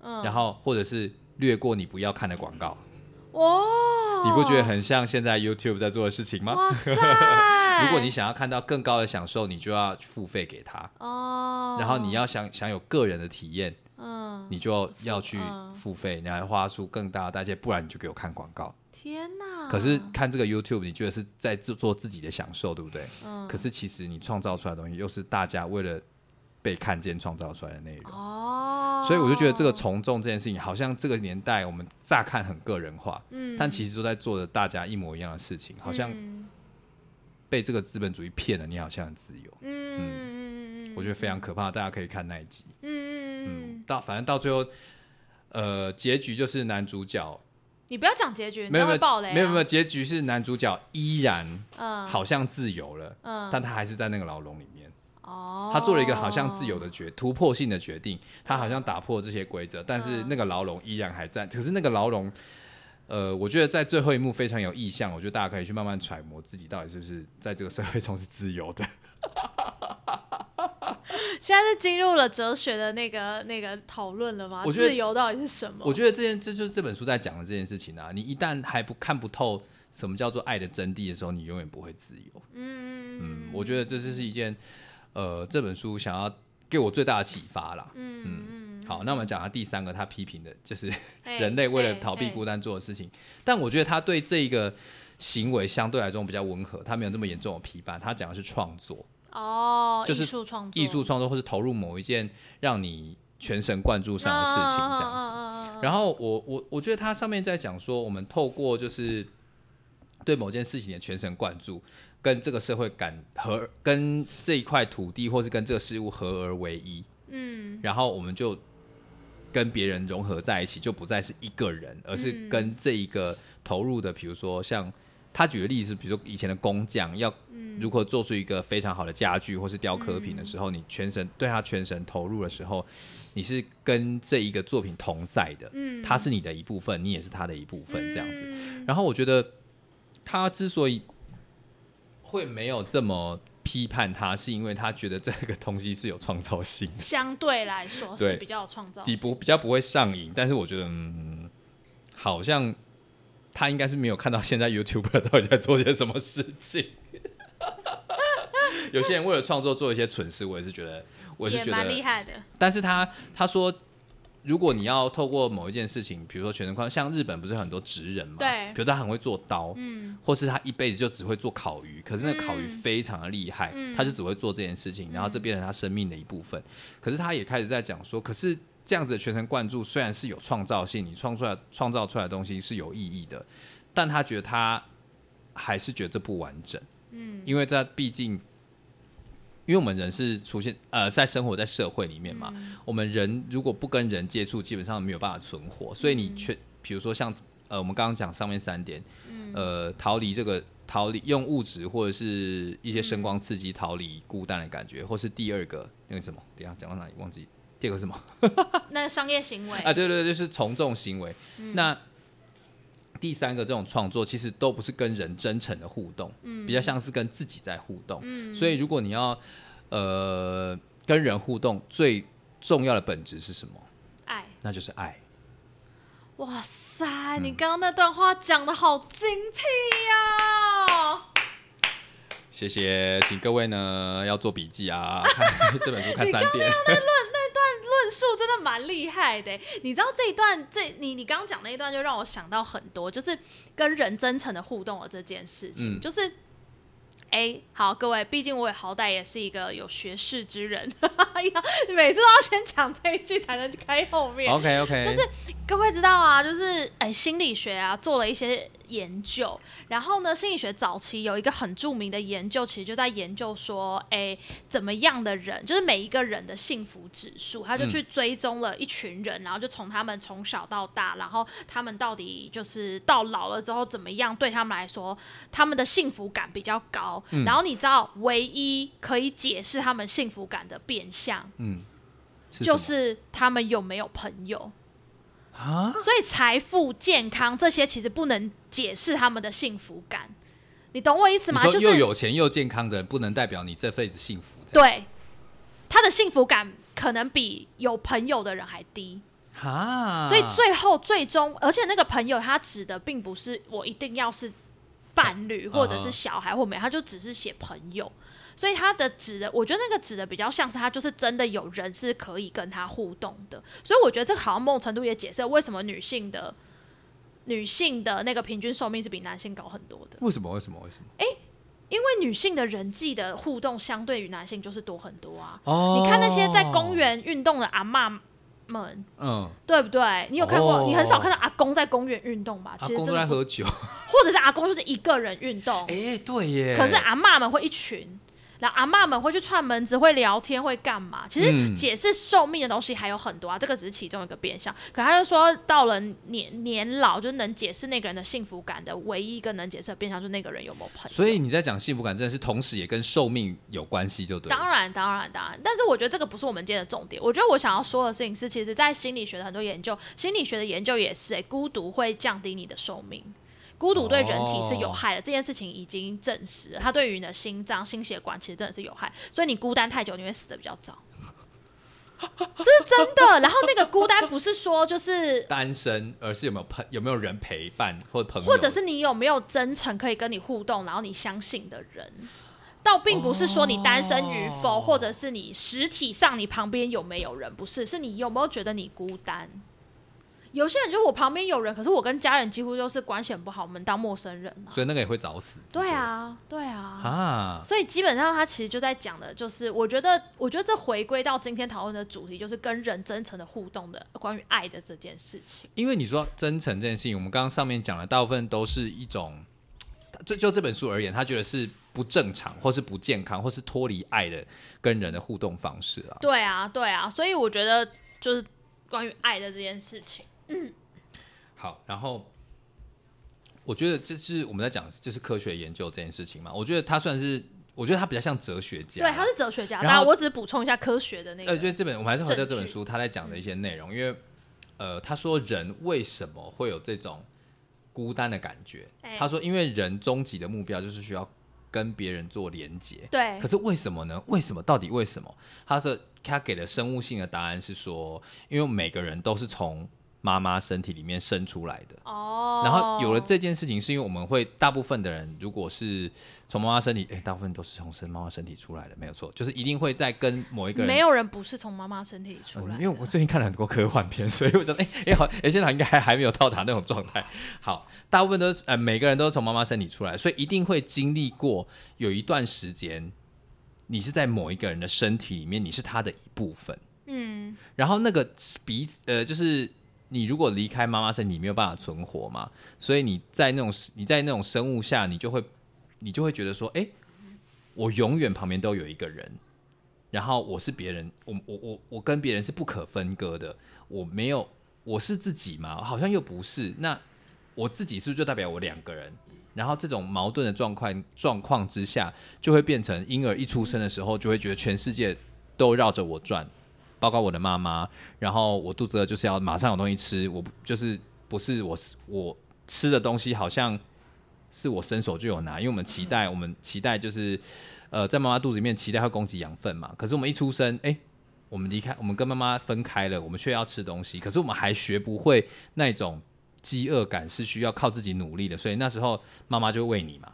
嗯，然后或者是略过你不要看的广告。哇，你不觉得很像现在 YouTube 在做的事情吗？哇塞？如果你想要看到更高的享受，你就要付费给他。哦，然后你要想想有个人的体验，嗯，你就要去嗯付费，你还花出更大的代价，不然你就给我看广告。天哪！可是看这个 YouTube，你觉得是在做做自己的享受，对不对？嗯可是其实你创造出来的东西，又是大家为了被看见创造出来的内容。哦，所以我就觉得这个从众这件事情，好像这个年代我们乍看很个人化，嗯，但其实都在做的大家一模一样的事情，好像嗯被这个资本主义骗了，你好像很自由。嗯嗯嗯，我觉得非常可怕，大家可以看那一集。嗯嗯。到反正到最后，呃，结局就是男主角。你不要讲结局，没有没有没有没有，结局是男主角依然嗯，好像自由了，嗯，但他还是在那个牢笼里面。哦，他做了一个好像自由的决突破性的决定，他好像打破这些规则，但是那个牢笼依然还在。可是那个牢笼呃，我觉得在最后一幕非常有意向，我觉得大家可以去慢慢揣摩自己到底是不是在这个社会中是自由的。现在是进入了哲学的那个那个讨论了吗？我觉得自由到底是什么？我觉得这件这就是这本书在讲的这件事情啊。你一旦还不看不透什么叫做爱的真谛的时候，你永远不会自由。嗯嗯，我觉得这就是一件呃这本书想要给我最大的启发啦。嗯嗯，好，那我们讲下第三个，他批评的就是 人类为了逃避孤单做的事情。但我觉得他对这一个行为相对来说比较温和，他没有那么严重的批判。他讲的是创作、哦，就是艺术创作，艺术创作，或是投入某一件让你全神贯注上的事情这样子。样然后我我我觉得他上面在讲说，我们透过就是对某件事情的全神贯注，跟这个社会感合，跟这一块土地或是跟这个事物合而为一，嗯。然后我们就跟别人融合在一起，就不再是一个人，而是嗯。跟这一个投入的，比如说像他举的例子，比如说以前的工匠要嗯如何做出一个非常好的家具或是雕刻品的时候，你全神对他全神投入的时候，你是跟这一个作品同在的，嗯他是你的一部分，你也是他的一部分，这样子。嗯然后我觉得他之所以会没有这么批判他，是因为他觉得这个东西是有创造性的。相对来说对是比较有创造底性。部比较不会上瘾，但是我觉得，嗯，好像他应该是没有看到现在 YouTuber 到底在做些什么事情。有些人为了创作做一些蠢事，我也是觉得，我是觉得，蛮厉害的，但是他他说，如果你要透过某一件事情，比如说全身框，像日本不是很多职人嘛，对。比如他很会做刀，嗯。或是他一辈子就只会做烤鱼，可是那烤鱼嗯非常的厉害，嗯。他就只会做这件事情，然后这变成他生命的一部分。可是他也开始在讲说，可是这样子的全神贯注虽然是有创造性，你创出来创造出来的东西是有意义的，但他觉得他还是觉得这不完整，嗯因为在毕竟。因为我们人是出现呃在生活在社会里面嘛，嗯我们人如果不跟人接触，基本上没有办法存活。所以你嗯却比如说像呃我们刚刚讲上面三点，嗯呃逃离这个逃离用物质或者是一些声嗯光刺激逃离孤单的感觉，或是第二个那个什么，等下讲到哪里忘记，第二个什么 那商业行为啊？对对对，就是从众行为。嗯那第三个这种创作其实都不是跟人真诚的互动，嗯比较像是跟自己在互动。嗯所以如果你要呃跟人互动，最重要的本质是什么？爱，那就是爱。哇塞，嗯你刚刚那段话讲的好精辟呀！谢谢，请各位呢要做笔记啊，看 这本书看三遍。论述真的蛮厉害的欸，你知道这一段，这你你刚刚讲那一段就让我想到很多，就是跟人真诚的互动的这件事情，嗯就是。哎，好，各位，毕竟我也好歹也是一个有学识之人，要 每次都要先讲这一句才能开后面。OK OK，就是各位知道啊，就是哎，心理学啊做了一些研究，然后呢，心理学早期有一个很著名的研究，其实就在研究说，哎，怎么样的人，就是每一个人的幸福指数，他就去追踪了一群人，然后就从他们从小到大，然后他们到底就是到老了之后怎么样，对他们来说，他们的幸福感比较高。然后你知道，唯一可以解释他们幸福感的变相，嗯，是就是他们有没有朋友。啊，所以财富、健康这些其实不能解释他们的幸福感，你懂我意思吗？就是又有钱又健康的人，不能代表你这辈子幸福。对他的幸福感可能比有朋友的人还低，哈，所以最后最终，而且那个朋友他指的并不是我一定要是伴侣或者是小孩或没，他就只是写朋友。所以他的指的，我觉得那个指的比较像是他就是真的有人是可以跟他互动的，所以我觉得这个好像某种程度也解释了为什么女性的女性的那个平均寿命是比男性高很多的，为什么？为什么？为什么？因为女性的人际的互动相对于男性就是多很多啊。哦你看那些在公，园运动的阿嬷们，嗯，对不对？你有看过？哦你很少看到阿公在公园运动吧？其阿公实真的是都在喝酒。或者是阿公就是一个人运动，哎，对耶。可是阿嬷们会一群。然后阿嬷们会去串门子，会聊天，会干嘛？其实嗯解释寿命的东西还有很多啊，这个只是其中一个变相。可他就说，到了年年老，就是能解释那个人的幸福感的唯一一个能解释的变相，就是那个人有没有朋友。所以你在讲幸福感，真的是同时也跟寿命有关系，就对。当然，当然，当然，但是我觉得这个不是我们今天的重点。我觉得我想要说的事情是，其实，在心理学的很多研究，心理学的研究也是、欸，孤独会降低你的寿命。孤独对人体是有害的，这件事情已经证实了，它对于你的心脏、心血管其实真的是有害，所以你孤单太久，你会死的比较早。这是真的。然后那个孤单不是说就是，单身，而是有没有朋有没有人陪伴或者朋友，或者是你有没有真诚可以跟你互动，然后你相信的人。倒并不是说你单身与否，哦或者是你实体上你旁边有没有人，不是，是你有没有觉得你孤单。有些人就我旁边有人，可是我跟家人几乎就是关系很不好，我们当陌生人啊。所以那个也会早死。对啊，对啊。啊，所以基本上，他其实就在讲的，就是我觉得，我觉得这回归到今天讨论的主题，就是跟人真诚的互动的关于爱的这件事情。因为你说真诚这件事情，我们刚刚上面讲的大部分都是一种，就就这本书而言，他觉得是不正常，或是不健康，或是脱离爱的跟人的互动方式啊。对啊，对啊，所以我觉得就是关于爱的这件事情。好，然后我觉得这是我们在讲就是科学研究这件事情嘛。我觉得他算是，我觉得他比较像哲学家。对，他是哲学家，然后我只是补充一下科学的那个呃，个。就这本我们还是回到这本书他在讲的一些内容，因为呃，他说人为什么会有这种孤单的感觉？哎他说，因为人终极的目标就是需要跟别人做连接。对可是为什么呢？为什么？到底为什么？他是他给的生物性的答案是说，因为每个人都是从妈妈身体里面生出来的。哦，然后有了这件事情，是因为我们会大部分的人，如果是从妈妈身体，哎、大部分都是从生妈妈身体出来的，没有错，就是一定会在跟某一个人没有人不是从妈妈身体里出来、嗯因为我最近看了很多科幻片，所以我觉得，哎、哎、好，哎、现在应该还还没有到达那种状态。好，大部分都是呃，每个人都是从妈妈身体出来，所以一定会经历过有一段时间，你是在某一个人的身体里面，你是他的一部分。嗯，然后那个彼此呃，就是你如果离开妈妈身，你没有办法存活嘛，所以你在那种你在那种生物下，你就会你就会觉得说，哎、我永远旁边都有一个人，然后我是别人，我我我我跟别人是不可分割的，我没有我是自己嘛，好像又不是，那我自己是不是就代表我两个人？然后这种矛盾的状况状况之下，就会变成婴儿一出生的时候，就会觉得全世界都绕着我转，包括我的妈妈。然后我肚子饿就是要马上有东西吃，我就是不是我我吃的东西好像是我伸手就有拿，因为我们期待我们期待就是呃在妈妈肚子里面期待会供给养分嘛。可是我们一出生，哎、我们离开，我们跟妈妈分开了，我们却要吃东西，可是我们还学不会那种饥饿感是需要靠自己努力的，所以那时候妈妈就会喂你嘛。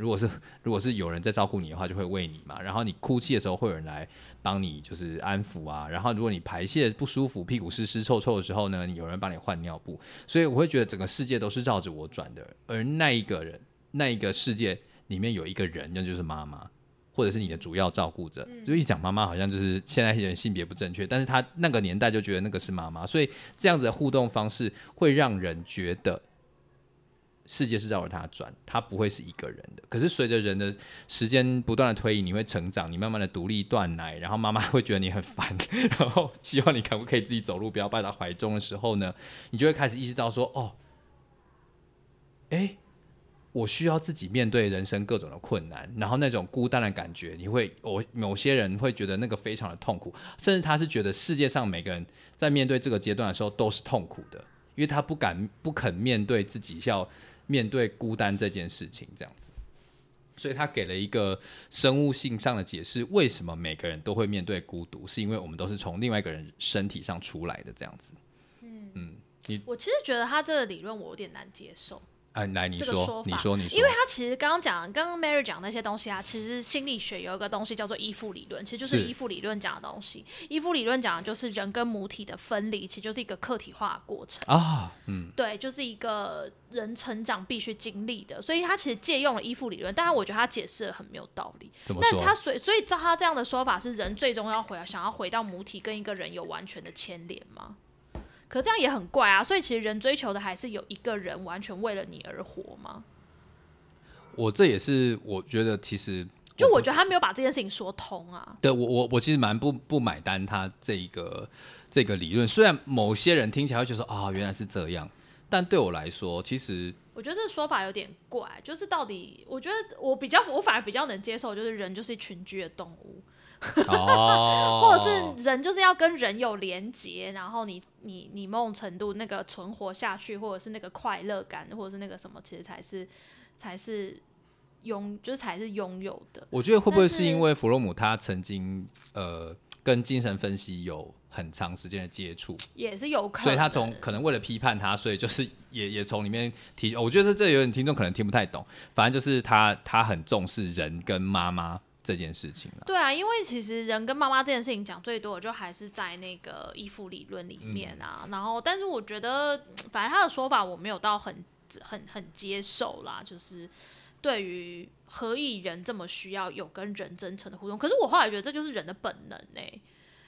如果是 如果是有人在照顾你的话，就会喂你嘛。然后你哭泣的时候，会有人来帮你就是安抚啊。然后如果你排泄不舒服、屁股湿湿臭臭的时候呢，你有人帮你换尿布。所以我会觉得整个世界都是绕着我转的，而那一个人、那一个世界里面有一个人，那就是妈妈。或者是你的主要照顾者，就一讲妈妈好像就是现在人性别不正确，但是他那个年代就觉得那个是妈妈，所以这样子的互动方式会让人觉得世界是绕着他转，他不会是一个人的。可是随着人的时间不断的推移，你会成长，你慢慢的独立断奶，然后妈妈会觉得你很烦，然后希望你可不可以自己走路，不要抱到怀中的时候呢，你就会开始意识到说，哦，哎、我需要自己面对人生各种的困难，然后那种孤单的感觉，你会，我某些人会觉得那个非常的痛苦，甚至他是觉得世界上每个人在面对这个阶段的时候都是痛苦的，因为他不敢不肯面对自己要面对孤单这件事情，这样子。所以他给了一个生物性上的解释，为什么每个人都会面对孤独，是因为我们都是从另外一个人身体上出来的这样子。嗯嗯我其实觉得他这个理论我有点难接受。啊，来你这个说，你说，你说，因为他其实刚刚讲，刚刚 Mary 讲那些东西啊，其实心理学有一个东西叫做依附理论，其实就是是依附理论讲的东西。依附理论讲的就是人跟母体的分离，其实就是一个客体化的过程。啊，嗯，对，就是一个人成长必须经历的，所以他其实借用了依附理论，但是我觉得他解释的很没有道理。怎么说？那他所以所以照他这样的说法，是人最终要回想要回到母体跟一个人有完全的牵连吗？可这样也很怪啊！所以其实人追求的还是有一个人完全为了你而活吗？我这也是我觉得其实就我觉得他没有把这件事情说通啊。对我我我其实蛮不不买单他这一个这个理论，虽然某些人听起来会觉得说啊原来是这样，但对我来说，其实我觉得这个说法有点怪，就是到底，我觉得我比较，我反而比较能接受，就是人就是群居的动物，哦，或者是人就是要跟人有连结，然后你你你某种程度那个存活下去，或者是那个快乐感，或者是那个什么，其实才是才是拥，就是才是拥有的。我觉得会不会是是因为弗洛姆他曾经呃跟精神分析有很长时间的接触，也是有可能，所以他从可能为了批判他，所以就是也也从里面提，我觉得这有点听众可能听不太懂，反正就是他他很重视人跟妈妈这件事情了。对啊，因为其实人跟妈妈这件事情讲最多的，就还是在那个依附理论里面啊。然后，但是我觉得，嗯反正他的说法我没有到很很很接受啦，就是对于何以人这么需要有跟人真诚的互动。可是我后来觉得这就是人的本能呢、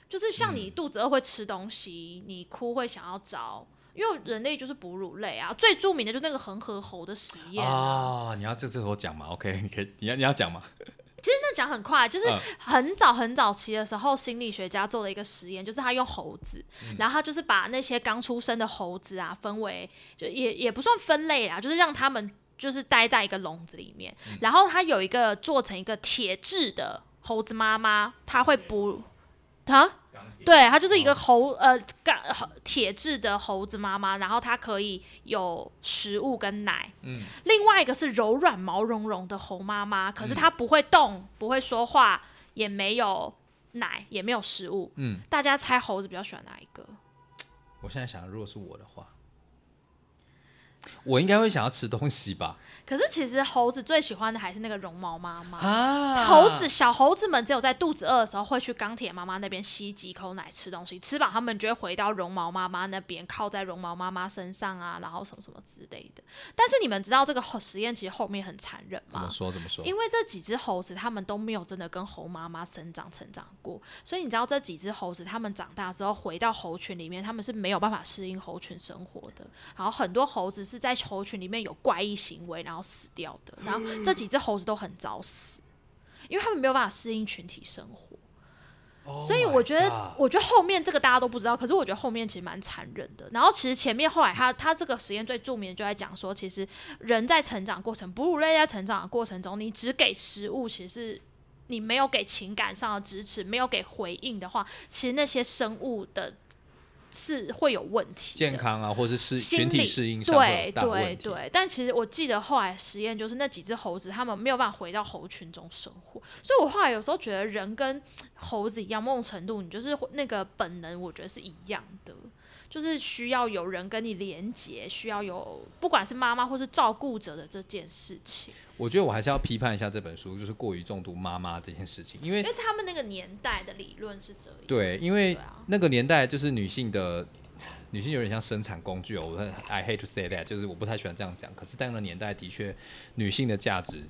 就是像你肚子饿会吃东西，你哭会想要找。因为人类就是哺乳类啊，最著名的就是那个恒河猴的实验啊，啊，你要这这时候讲吗？OK，你可以，你要你要讲吗？那讲很快，就是嗯很早很早期的时候，心理学家做了一个实验，就是他用猴子，嗯然后他就是把那些刚出生的猴子啊，分为就也也不算分类啦，就是让他们就是待在一个笼子里面，嗯然后他有一个做成一个铁质的猴子妈妈，他会哺啊。对，它就是一个猴、呃钢铁质的猴子妈妈，然后它可以有食物跟奶。嗯，另外一个是柔软毛茸茸的猴妈妈，可是它不会动，不会说话，也没有奶，也没有食物。嗯，大家猜猴子比较喜欢哪一个？我现在想，如果是我的话，我应该会想要吃东西吧？可是其实猴子最喜欢的还是那个绒毛妈妈。啊猴子小猴子们只有在肚子饿的时候会去钢铁妈妈那边吸几口奶吃东西，吃饱他们就会回到绒毛妈妈那边，靠在绒毛妈妈身上啊，然后什么什么之类的。但是你们知道这个实验其实后面很残忍吗怎么？说怎么说？因为这几只猴子，它们都没有真的跟猴妈妈生长成长过，所以你知道这几只猴子，它们长大之后回到猴群里面，它们是没有办法适应猴群生活的。然后很多猴子是在猴群里面有怪异行为，然后死掉的。然后这几只猴子都很早死，因为他们没有办法适应群体生活。Oh 所以我觉得我觉得后面这个大家都不知道，可是我觉得后面其实蛮残忍的。然后其实前面后来他他这个实验最著名的就在讲说，其实人在成长过程，哺乳类在成长的过程中，你只给食物，其实是你没有给情感上的支持，没有给回应的话，其实那些生物的是会有问题。健康啊，或是适心群体理适应上会对。对对，但其实我记得后来实验就是那几只猴子，它们没有办法回到猴群中生活，所以我后来有时候觉得人跟猴子一样，某种程度你就是那个本能，我觉得是一样的，就是需要有人跟你连接，需要有不管是妈妈或是照顾者的这件事情，我觉得我还是要批判一下这本书，就是过于重读妈妈这件事情，因为因为他们那个年代的理论是这样。对，因为那个年代就是女性的。女性有点像生产工具哦，我很 I hate to say that，就是我不太喜欢这样讲。可是，在那个年代的确，女性的价值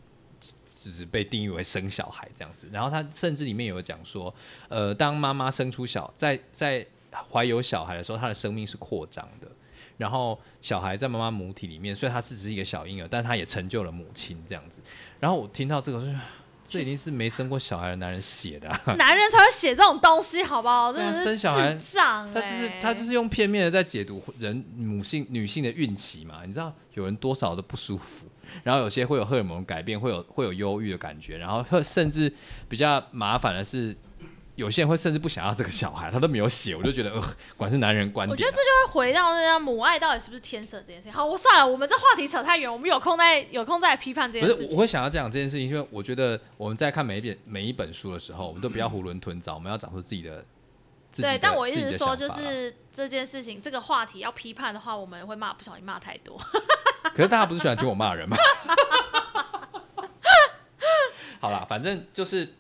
只是被定义为生小孩这样子。然后，他甚至里面有讲说，呃，当妈妈生出小在在怀有小孩的时候，他的生命是扩张的。然后，小孩在妈妈母体里面，所以他是只是一个小婴儿，但他也成就了母亲这样子。然后我听到这个，说这已经是没生过小孩的男人写的、啊。男人才会写这种东西，好不好？对啊真的是生小孩、他就是欸他就是用片面的在解读人母性女性的孕期嘛，你知道有人多少的不舒服，然后有些会有荷尔蒙改变，会有会有忧郁的感觉，然后甚至比较麻烦的是，有些人会甚至不想要这个小孩，他都没有写，我就觉得呃，管是男人观点啊、我觉得这就会回到那样母爱到底是不是天生这件事情。好，我算了，我们这话题扯太远，我们有空再有空再来批判这，件事情。我会想要讲这件事情，因为我觉得我们在看每一本每一本书的时候，我们都不要囫囵吞枣，我们要找出自己的。对，但我一直说，就是这件事情，这个话题要批判的话，我们会骂，不小心骂太多。可是大家不是喜欢听我骂人吗？好啦，反正就是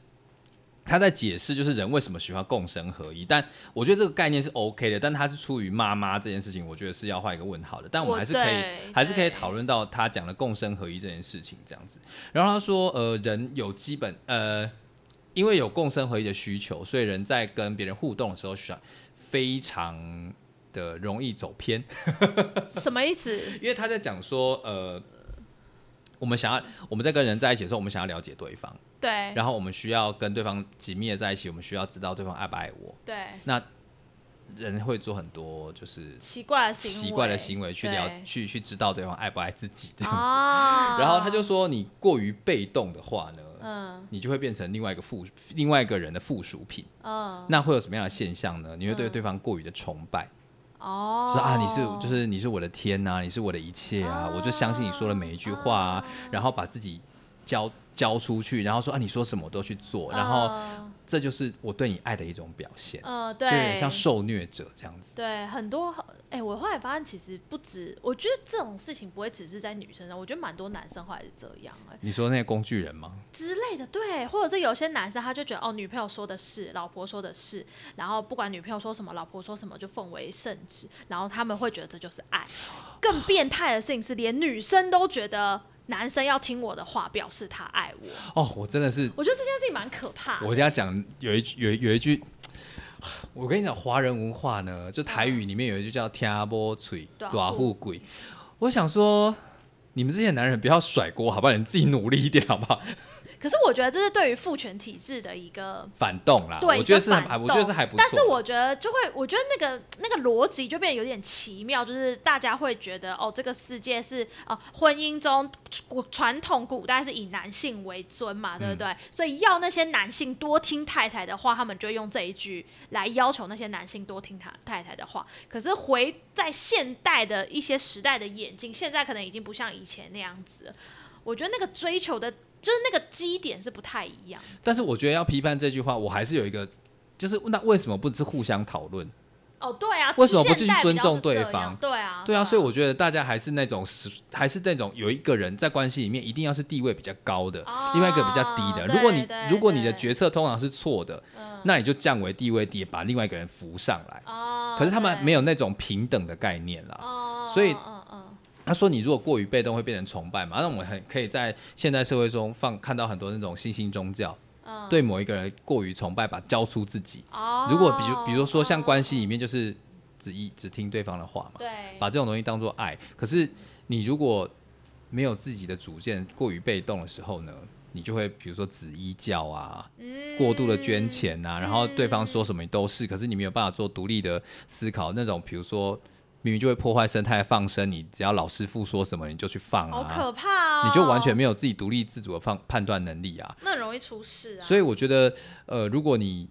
他在解释，就是人为什么喜欢共生合一。但我觉得这个概念是 OK 的，但他是出于妈妈这件事情，我觉得是要画一个问号的。但我们还是可以，还是可以讨论到他讲的共生合一这件事情这样子。然后他说，呃，人有基本呃，因为有共生合一的需求，所以人在跟别人互动的时候，需要非常的容易走偏。什么意思？因为他在讲说，呃，我们想要我们在跟人在一起的时候，我们想要了解对方，对，然后我们需要跟对方紧密的在一起，我们需要知道对方爱不爱我。对，那人会做很多就是奇怪的行为，奇怪的行为去了对去去知道对方爱不爱自己这样子。啊，然后他就说，你过于被动的话呢，嗯你就会变成另外一个附另外一个人的附属品。嗯，那会有什么样的现象呢？你会对嗯对方过于的崇拜，哦，说啊，你是就是你是我的天呐、你是我的一切啊，我就相信你说的每一句话啊，然后把自己交交出去，然后说啊，你说什么我都去做，然后嗯这就是我对你爱的一种表现，嗯，就有点对，像受虐者这样子。对，很多哎、我后来发现其实不止，我觉得这种事情不会只是在女生上，我觉得蛮多男生后来是这样哎、你说那些工具人吗？之类的，对，或者是有些男生他就觉得哦，女朋友说的是，老婆说的是，然后不管女朋友说什么，老婆说什么就奉为圣旨，然后他们会觉得这就是爱。更变态的事情是，连女生都觉得男生要听我的话，表示他爱我。哦，我真的是，我觉得这件事情蛮可怕的。我跟他讲有一句有有一句。我跟你讲，华人文化呢，就台语里面有一句叫“天波锤大大户富贵”。我想说，你们这些男人不要甩锅，好不好？你自己努力一点，好不好？可是我觉得这是对于父权体制的一个反动啦，对，我觉得是还，我觉得是还不错。但是我觉得就会，我觉得那个那个逻辑就变得有点奇妙，就是大家会觉得哦，这个世界是哦，婚姻中古传统古代是以男性为尊嘛，对不嗯对？所以要那些男性多听太太的话，他们就会用这一句来要求那些男性多听他太太的话。可是回在现代的一些时代的眼镜，现在可能已经不像以前那样子了。我觉得那个追求的，就是那个基点是不太一样。但是我觉得要批判这句话，我还是有一个，就是那为什么不是互相讨论？哦，对啊，为什么不去现代比较尊重对方对啊，对啊，啊，所以我觉得大家还是那种是还是那种有一个人在关系里面一定要是地位比较高的，哦另外一个比较低的。如果你对如果你的决策通常是错的，嗯那你就降为地位低，把另外一个人扶上来。哦，可是他们没有那种平等的概念啦。哦，所以他说你如果过于被动，会变成崇拜嘛？那我们很可以在现代社会中放看到很多那种新兴宗教，嗯，对某一个人过于崇拜，把交出自己。哦，如果比如比如说像关系里面就是只一只听对方的话嘛，对，把这种东西当做爱。可是你如果没有自己的主见，过于被动的时候呢，你就会比如说子衣教啊，嗯过度的捐钱呐、然后对方说什么你都是，可是你没有办法做独立的思考，那种比如说明明就会破坏生态放生，你只要老师傅说什么你就去放啊好啊，可怕哦，你就完全没有自己独立自主的放判断能力啊。那很容易出事啊。所以我觉得，呃，如果你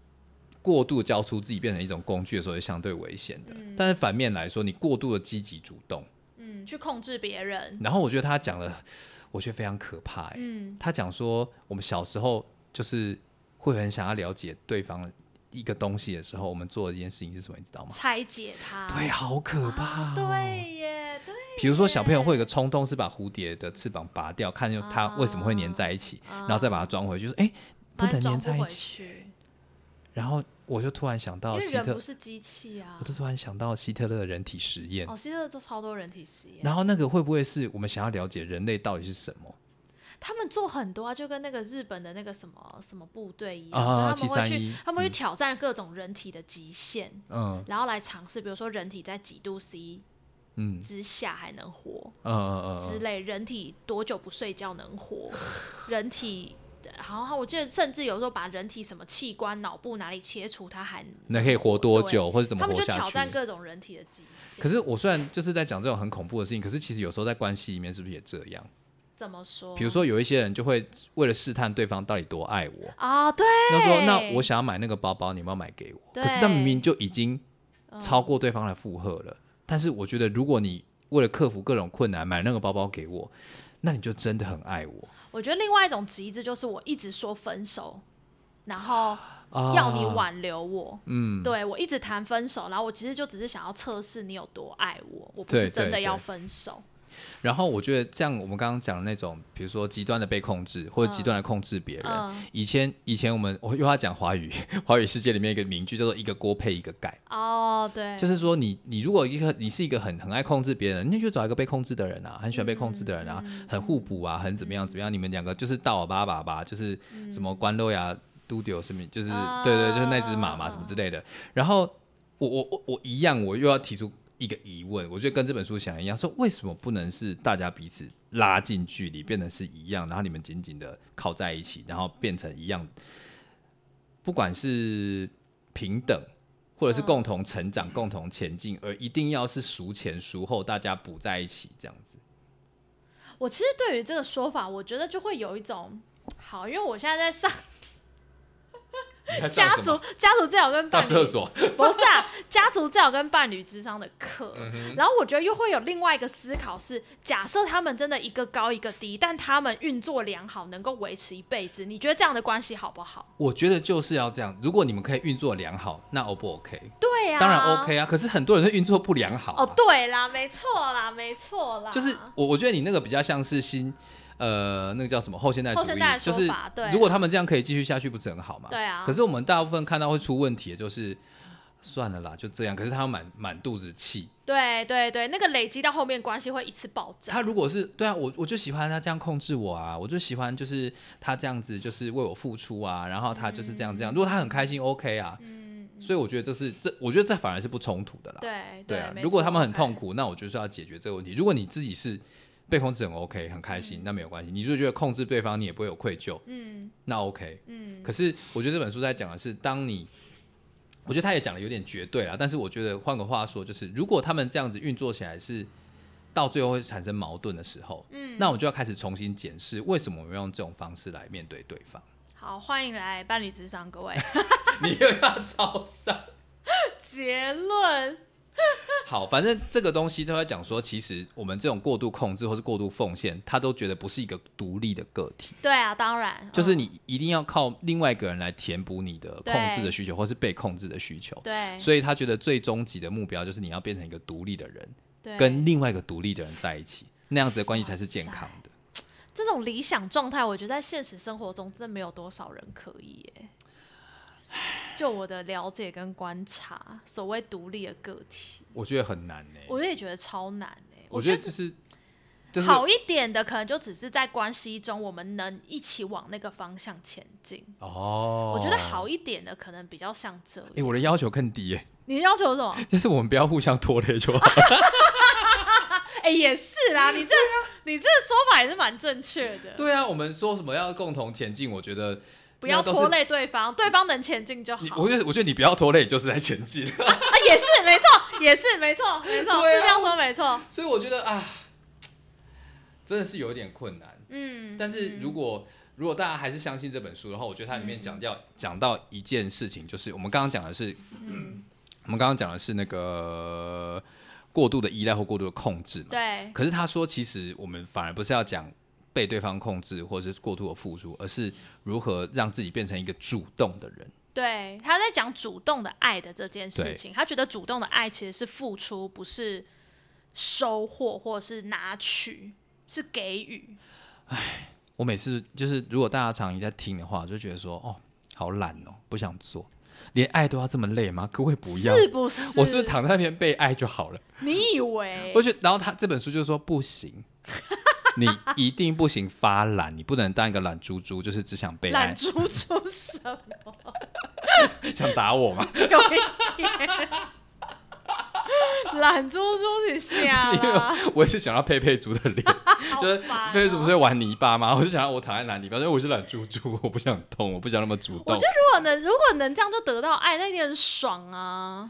过度交出自己变成一种工具的时候，是相对危险的。但是反面来说，你过度的积极主动，嗯，去控制别人，然后我觉得他讲的，我觉得非常可怕、欸。嗯他讲说，我们小时候就是会很想要了解对方一个东西的时候，我们做的一件事情是什么，你知道吗？拆解它，对，好可怕、哦对耶，对，比如说小朋友会有个冲动，是把蝴蝶的翅膀拔掉，看它啊为什么会粘在一起，啊然后再把它装回去，说哎、不能粘在一起。然后我就突然想到希特不，是机器啊我。就突然想到希特勒的人体实验。哦，希特勒做超多人体实验，然后那个会不会是我们想要了解人类到底是什么他们做很多啊，就跟那个日本的那个什么什么部队一样，啊？就他们会去他们会去嗯挑战各种人体的极限，嗯然后来尝试，比如说人体在几度 C 嗯之下还能活嗯嗯嗯之类，人体多久不睡觉能活，人体。然后我记得，甚至有时候把人体什么器官、脑部哪里切除，它还那可以活多久，或者怎么他们活下去？就挑战各种人体的极限。可是我虽然就是在讲这种很恐怖的事情，可是其实有时候在关系里面是不是也这样？怎么说？比如说有一些人就会为了试探对方到底多爱我，啊，对，那说那我想要买那个包包，你要不要买给我？可是他明明就已经嗯超过对方的负荷了。但是我觉得，如果你为了克服各种困难买那个包包给我，那你就真的很爱我。我觉得另外一种极致就是我一直说分手，然后啊要你挽留我。嗯，对我一直谈分手，然后我其实就只是想要测试你有多爱我，我不是真的要分手。然后我觉得这样，我们刚刚讲的那种，比如说极端的被控制，或者极端的控制别人。嗯，以前以前我们我又要讲华语，华语世界里面一个名句叫做“一个锅配一个盖”，哦，对，就是说你你如果一个你是一个很很爱控制别人，那就找一个被控制的人啊，很喜欢被控制的人啊，嗯很互补啊，很怎么样怎么样，你们两个就是大我爸爸吧，就是什么关洛呀、都丢什么，就是、啊对对，就是那只马嘛什么之类的。然后我我我我一样，我又要提出。一个疑问，我觉得跟这本书想一样，说为什么不能是大家彼此拉近距离，变得是一样，然后你们紧紧的靠在一起，然后变成一样，不管是平等。或者是共同成长、共同前进，而一定要是孰前孰后，大家补在一起这样子。我其实对于这个说法，我觉得就会有一种好，因为我现在在上家族家族治疗跟伴侣上厕所不是啊，家族治疗跟伴侣智商的课。嗯然后我觉得又会有另外一个思考是，假设他们真的一个高一个低，但他们运作良好，能够维持一辈子，你觉得这样的关系好不好？我觉得就是要这样。如果你们可以运作良好，那 O 不 OK？对呀、当然 OK 啊。可是很多人是运作不良好、啊。哦，对啦，没错啦，没错啦，就是我我觉得你那个比较像是新。呃，那个叫什么后现代主义？就是说法对啊如果他们这样可以继续下去，不是很好吗？对啊可是我们大部分看到会出问题的，就是算了啦，就这样。可是他满满肚子气。对对对，那个累积到后面关系会一次爆炸。他如果是对啊，我我就喜欢他这样控制我啊，我就喜欢就是他这样子就是为我付出啊，然后他就是这样这样。如果他很开心，OK 啊。嗯，所以我觉得这是这，我觉得这反而是不冲突的啦。对对啊，如果他们很痛，苦，那我就是要解决这个问题。如果你自己是被控制很 OK 很开心，那没有关系。你就觉得控制对方，你也不会有愧疚，嗯那 OK。嗯，可是我觉得这本书在讲的是，当你，我觉得他也讲的有点绝对啦，但是我觉得换个话说，就是如果他们这样子运作起来是到最后会产生矛盾的时候，嗯那我就要开始重新检视为什么我们用这种方式来面对对方。好，欢迎来伴侣时尚，各位。你又要招商？结论，好，反正这个东西都在讲说，其实我们这种过度控制或是过度奉献，他都觉得不是一个独立的个体，对啊，当然，嗯就是你一定要靠另外一个人来填补你的控制的需求，或是被控制的需求。对，所以他觉得最终极的目标就是你要变成一个独立的人，对跟另外一个独立的人在一起，那样子的关系才是健康的。这种理想状态，我觉得在现实生活中真的没有多少人可以耶。就我的了解跟观察，所谓独立的个体，我觉得很难呢、我也觉得超难哎。我觉觉得就是就是好一点的，可能就只是在关系中，我们能一起往那个方向前进。哦，我觉得好。一点的，可能比较像这哎、样。我的要求更低耶、你的要求是什么？就是我们不要互相拖累就好。哎、也是啦，你这你这说法也是蛮正确的。对啊，我们说什么要共同前进，我觉得不要拖累对方，对方能前进就好。我觉得我觉得你不要拖累，就是在前进。啊，也是没错，也是没错，没错，啊是这样说没错。所以我觉得啊，真的是有一点困难。嗯，但是如果如果大家还是相信这本书的话，我觉得它里面讲掉讲到一件事情，就是我们刚刚讲的是，嗯我们刚刚讲的是那个过度的依赖或过度的控制嘛。对可是他说，其实我们反而不是要讲被对方控制或者是过度的付出，而是如何让自己变成一个主动的人。对，他在讲主动的爱的这件事情，他觉得主动的爱其实是付出，不是收获或是拿取，是给予。唉我每次就是，如果大家长期在听的话，就觉得说，哦，好懒哦，不想做，连爱都要这么累吗？可不可以不要？是不是？我是不是躺在那边被爱就好了？你以为我？觉得，然后他这本书就说不行，你一定不行发懒，你不能当一个懒猪猪，就是只想被爱懒，猪猪什么？想打我吗？有一点。懒猪猪你瞎 因为，我也是想要佩佩猪的脸，就是佩佩猪不是会玩泥巴吗？我就想要我躺在蓝泥巴，因为我是懒猪猪，我不想动，我不想那么主动我觉。得如果能如果能这样就得到爱，那一定很爽啊。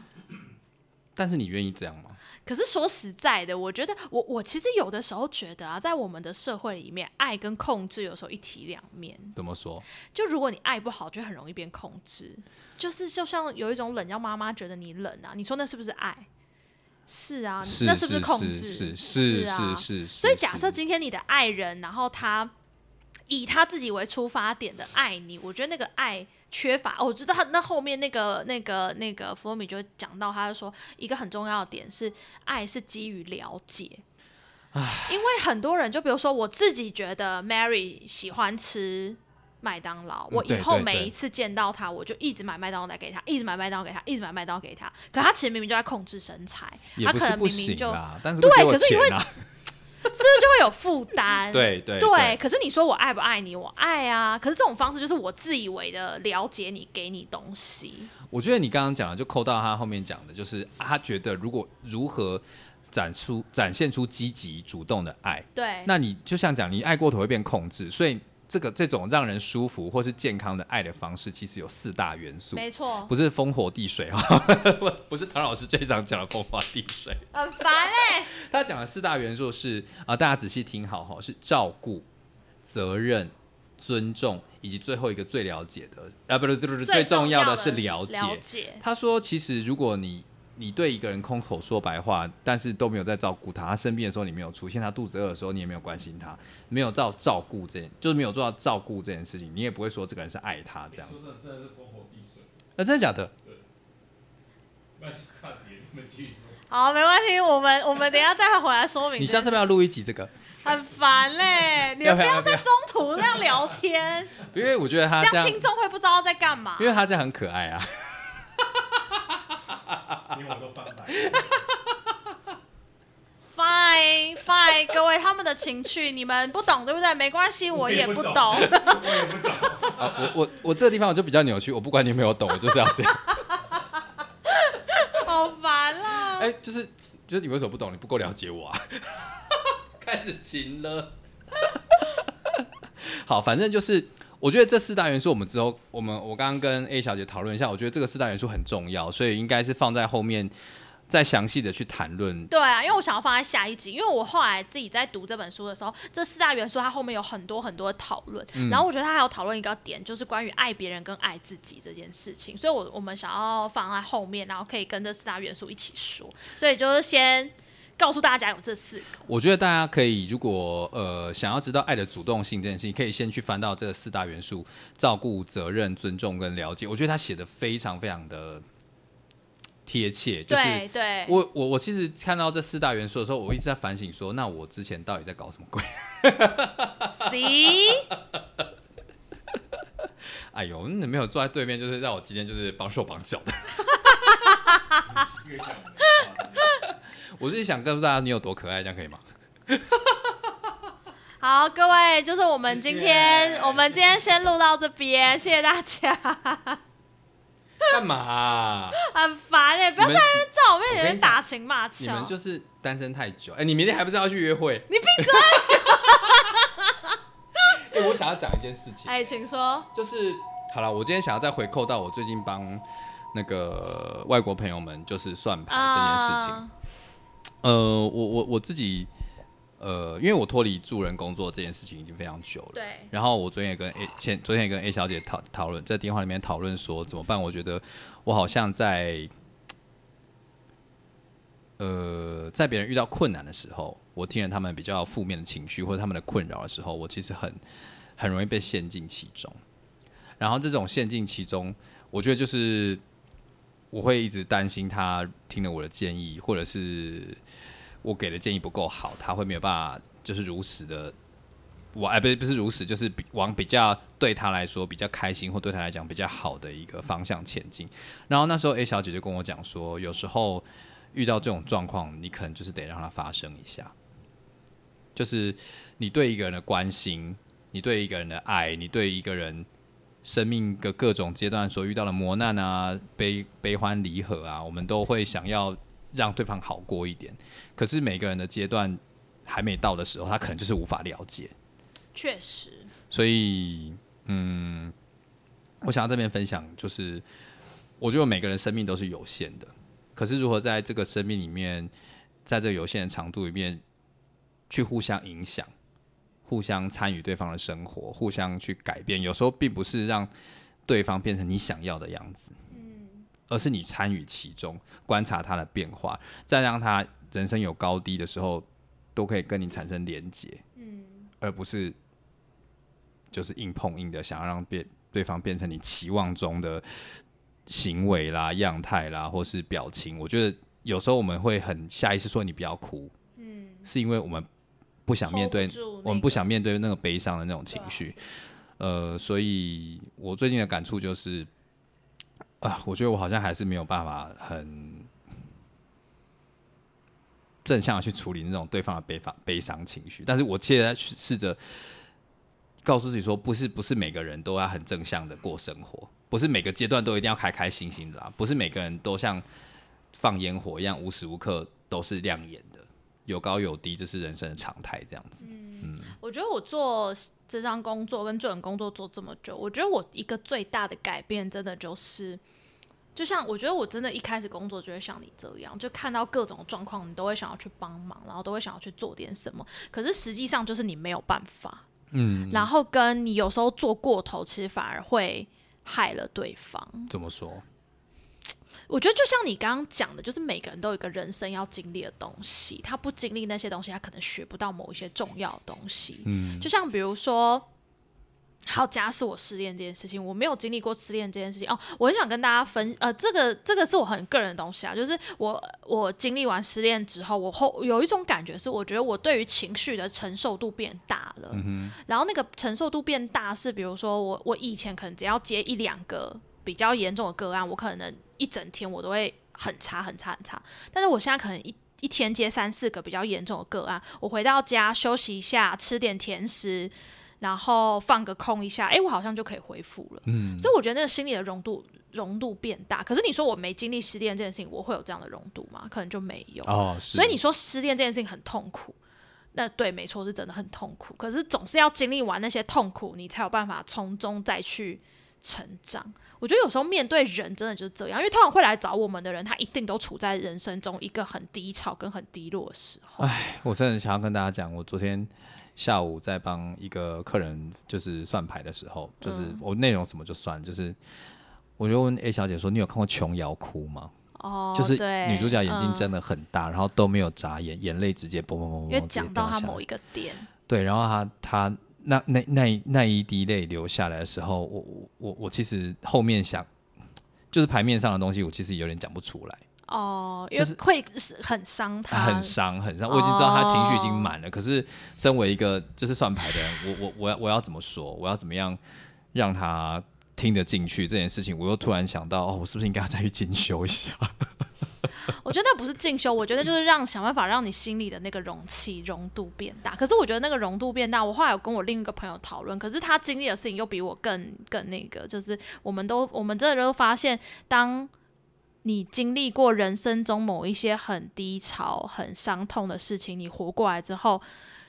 但是你愿意这样吗？可是说实在的，我觉得我我其实有的时候觉得啊，在我们的社会里面，爱跟控制有时候一体两面。怎么说？就如果你爱不好，就很容易变控制。就是就像有一种冷，让妈妈觉得你冷啊，你说那是不是爱？是啊，是那是不是控制？是是啊是是。所以假设今天你的爱人，然后他以他自己为出发点的爱你，我觉得那个爱缺乏。哦我知道他那后面那个那个那个弗洛米就讲到，他就说一个很重要的点是，爱是基于了解。因为很多人，就比如说我自己觉得 Mary 喜欢吃麦当劳，我以后每一次见到他，我就一直买麦当劳来给他，一直买麦当劳给他，一直买麦当劳给他。可他其实明明就在控制身材，他可能明明就，但是对可是你会钱啊。是不是就会有负担？对对对，可是你说我爱不爱你？我爱啊。可是这种方式就是我自以为的了解你，给你东西。我觉得你刚刚讲的就扣到他后面讲的，就是他觉得如果如何展出展现出积极主动的爱，对，那你就像讲你爱过头会变控制，所以这个这种让人舒服或是健康的爱的方式，其实有四大元素，没错，不是风火地水哦，不是唐老师最常讲的风火地水。很烦哎、他讲的四大元素是啊、大家仔细听好哈，是照顾、责任、尊重，以及最后一个最了解的啊，不是不是不是最重要的是了解。了解，他说，其实如果你你对一个人空口说白话，但是都没有在照顾他，他生病的时候你没有出现，他肚子饿的时候你也没有关心他，没有照照顾这件，就是没有做到照顾这件事情，你也不会说这个人是爱他这样。说真的，真的是烽火地水。那、真的假的？那差点，你们继续说。好，没关系，我们我们等一下再回来说明。你下次要不要录一集这个？很烦嘞、你们不要在中途那样聊天，因为我觉得他这样，这样听众会不知道在干嘛因。为他这样很可爱啊。连我都翻白。Fine Fine，各位他们的情趣你们不懂对不对？没关系，我也不懂。我也不懂。啊，我我我这个地方我就比较扭曲，我不管你有没有懂，我就是要这样。好烦啊！哎、就是就是你为什么不懂？你不够了解我啊！开始情了。好，反正就是我觉得这四大元素，我们之后我们我刚刚跟 A 小姐讨论一下，我觉得这个四大元素很重要，所以应该是放在后面再详细的去谈论。对啊，因为我想要放在下一集，因为我后来自己在读这本书的时候，这四大元素它后面有很多很多的讨论，嗯然后我觉得它还有讨论一个点，就是关于爱别人跟爱自己这件事情，所以我我们想要放在后面，然后可以跟这四大元素一起说，所以就是先告诉大家有这四个。我觉得大家可以，如果呃想要知道爱的主动性这件事情，可以先去翻到这四大元素：照顾、责任、尊重跟了解。我觉得他写的非常非常的贴切，就是对对，我我我其实看到这四大元素的时候，我一直在反省说，那我之前到底在搞什么鬼？C 哎呦，你没有坐在对面，就是让我今天就是绑手绑脚的。我就是想告诉大家你有多可爱，这样可以吗？好，各位，就是我们今天我们今天先录到这边，谢谢大家。干嘛啊、很烦哎、不要在在我面前打情骂俏。你们就是单身太久。哎、你明天还不是要去约会？你闭嘴！哎、我想要讲一件事情，哎、请说。就是好了，我今天想要再回扣到我最近帮那个外国朋友们就是算牌这件事情。啊呃，我我我自己，呃，因为我脱离助人工作这件事情已经非常久了。对然后我昨天也跟 A 前昨天也跟 A 小姐讨讨论，在电话里面讨论说怎么办。我觉得我好像在，呃，在别人遇到困难的时候，我听了他们比较负面的情绪或者他们的困扰的时候，我其实很很容易被陷进其中。然后这种陷进其中，我觉得就是我会一直担心他听了我的建议，或者是我给的建议不够好，他会没有办法就是如实的我哎，不是不是如此，就是比往比较对他来说比较开心，或对他来讲比较好的一个方向前进。然后那时候 A 小姐就跟我讲说，有时候遇到这种状况，你可能就是得让它发生一下，就是你对一个人的关心，你对一个人的爱，你对一个人生命的各种阶段所遇到的磨难啊、悲悲欢离合啊，我们都会想要让对方好过一点。可是每个人的阶段还没到的时候，他可能就是无法了解。确实，所以，嗯，我想要这边分享，就是我觉得每个人生命都是有限的，可是如何在这个生命里面，在这个有限的长度里面，去互相影响、互相参与对方的生活，互相去改变，有时候并不是让对方变成你想要的样子，而是你参与其中，观察他的变化，再让他人生有高低的时候，都可以跟你产生连结。而不是就是硬碰硬的想要让变对方变成你期望中的行为啦、样态啦，或是表情。我觉得有时候我们会很下意识说你不要哭，嗯，是因为我们不想面对我们不想面对那个悲伤的那种情绪。呃，所以我最近的感触就是，啊，我觉得我好像还是没有办法很正向的去处理那种对方的悲伤悲伤情绪，但是我现在去试着告诉自己说，不是不是每个人都要很正向的过生活，不是每个阶段都一定要开开心心的啦，不是每个人都像放烟火一样无时无刻都是亮眼的，有高有低，这是人生的常态，这样子。嗯我觉得我做这项工作跟这种工作做这么久，我觉得我一个最大的改变，真的就是，就像我觉得我真的一开始工作就会像你这样，就看到各种状况，你都会想要去帮忙，然后都会想要去做点什么。可是实际上就是你没有办法，嗯，然后跟你有时候做过头，其实反而会害了对方。怎么说？我觉得就像你刚刚讲的，就是每个人都有一个人生要经历的东西，他不经历那些东西，他可能学不到某一些重要的东西。嗯，就像比如说，好，假使我失恋这件事情，我没有经历过失恋这件事情哦，我很想跟大家分，呃，这个这个是我很个人的东西啊，就是我我经历完失恋之后，我后有一种感觉是，我觉得我对于情绪的承受度变大了，然后那个承受度变大是，比如说我我以前可能只要接一两个比较严重的个案，我可能一整天我都会很差很差很差，但是我现在可能一一天接三四个比较严重的个案，我回到家休息一下，吃点甜食，然后放个空一下，诶，我好像就可以恢复了。嗯，所以我觉得那个心理的容度容度变大。可是你说我没经历失恋这件事情，我会有这样的容度吗？可能就没有。哦，所以你说失恋这件事情很痛苦，那对，没错，是真的很痛苦。可是总是要经历完那些痛苦，你才有办法从中再去成长。我觉得有时候面对人真的就是这样，因为通常会来找我们的人，他一定都处在人生中一个很低潮跟很低落的时候。我真的想要跟大家讲，我昨天下午在帮一个客人就是算牌的时候，就是嗯我内容什么就算，就是我就问 A 小姐说：“你有看过琼瑶哭吗？”哦，就是女主角眼睛嗯睁得很大，然后都没有眨眼，眼泪直接嘣嘣嘣嘣，因为讲到掉下来他某一个点，对，然后他他那那那一那一滴泪流下来的时候，我我我我其实后面想，就是牌面上的东西，我其实有点讲不出来，哦，因就是为会是很伤他，很伤很伤。我已经知道他情绪已经哦满了，可是身为一个就是算牌的人，我我我要我要怎么说？我要怎么样让他听得进去这件事情？我又突然想到，哦，我是不是应该要再去进修一下？我觉得那不是进修，我觉得就是让想办法让你心里的那个容器容度变大。可是我觉得那个容度变大，我后来有跟我另一个朋友讨论，可是他经历的事情又比我更更那个，就是我们都我们真的都发现，当你经历过人生中某一些很低潮、很伤痛的事情，你活过来之后。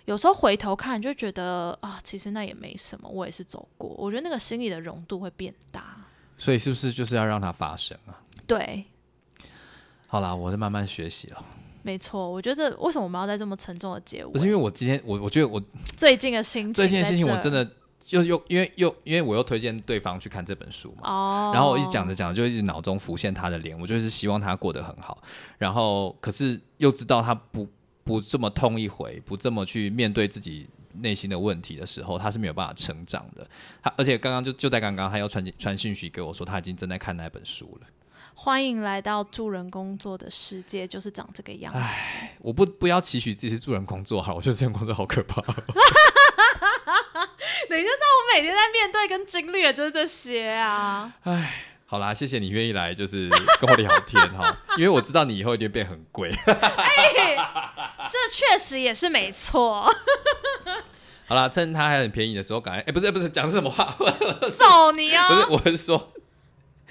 有时候回头看，就觉得啊，其实那也没什么，我也是走过。我觉得那个心里的容度会变大。所以是不是就是要让它发生啊？对，好啦，我在慢慢学习了。没错。我觉得为什么我们要在这么沉重的结尾？不是因为我今天我我觉得我 最近的心情，最近的心情，我真的又又因为又因为我又推荐对方去看这本书嘛，哦。然后我一直讲着讲着，就一直脑中浮现他的脸，我就是希望他过得很好，然后可是又知道他不不这么痛一回，不这么去面对自己内心的问题的时候，他是没有办法成长的。他而且刚刚就就在刚刚，他要传传讯息给我说，他已经正在看那本书了。欢迎来到助人工作的世界，就是长这个样子。我不不要期许自己是助人工作好了，我觉得这份工作好可怕。你就知道我每天在面对跟经历的就是这些啊。好啦，谢谢你愿意来，就是跟我聊天哈，因为我知道你以后一定变很贵。哎这确实也是没错。好啦，趁它还很便宜的时候，赶快哎、不是不是讲什么话，揍你啊！不是，我是说，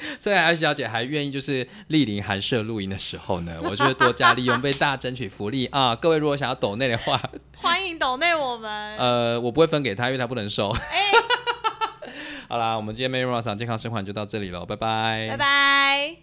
虽然艾小姐还愿意就是莅临寒舍录音的时候呢，我就会多加利用，为大家争取福利啊！各位如果想要抖内的话，欢迎抖内我们。呃，我不会分给他，因为他不能收。哎，好啦，我们今天 Mary 场健康生活就到这里了，拜拜，拜拜。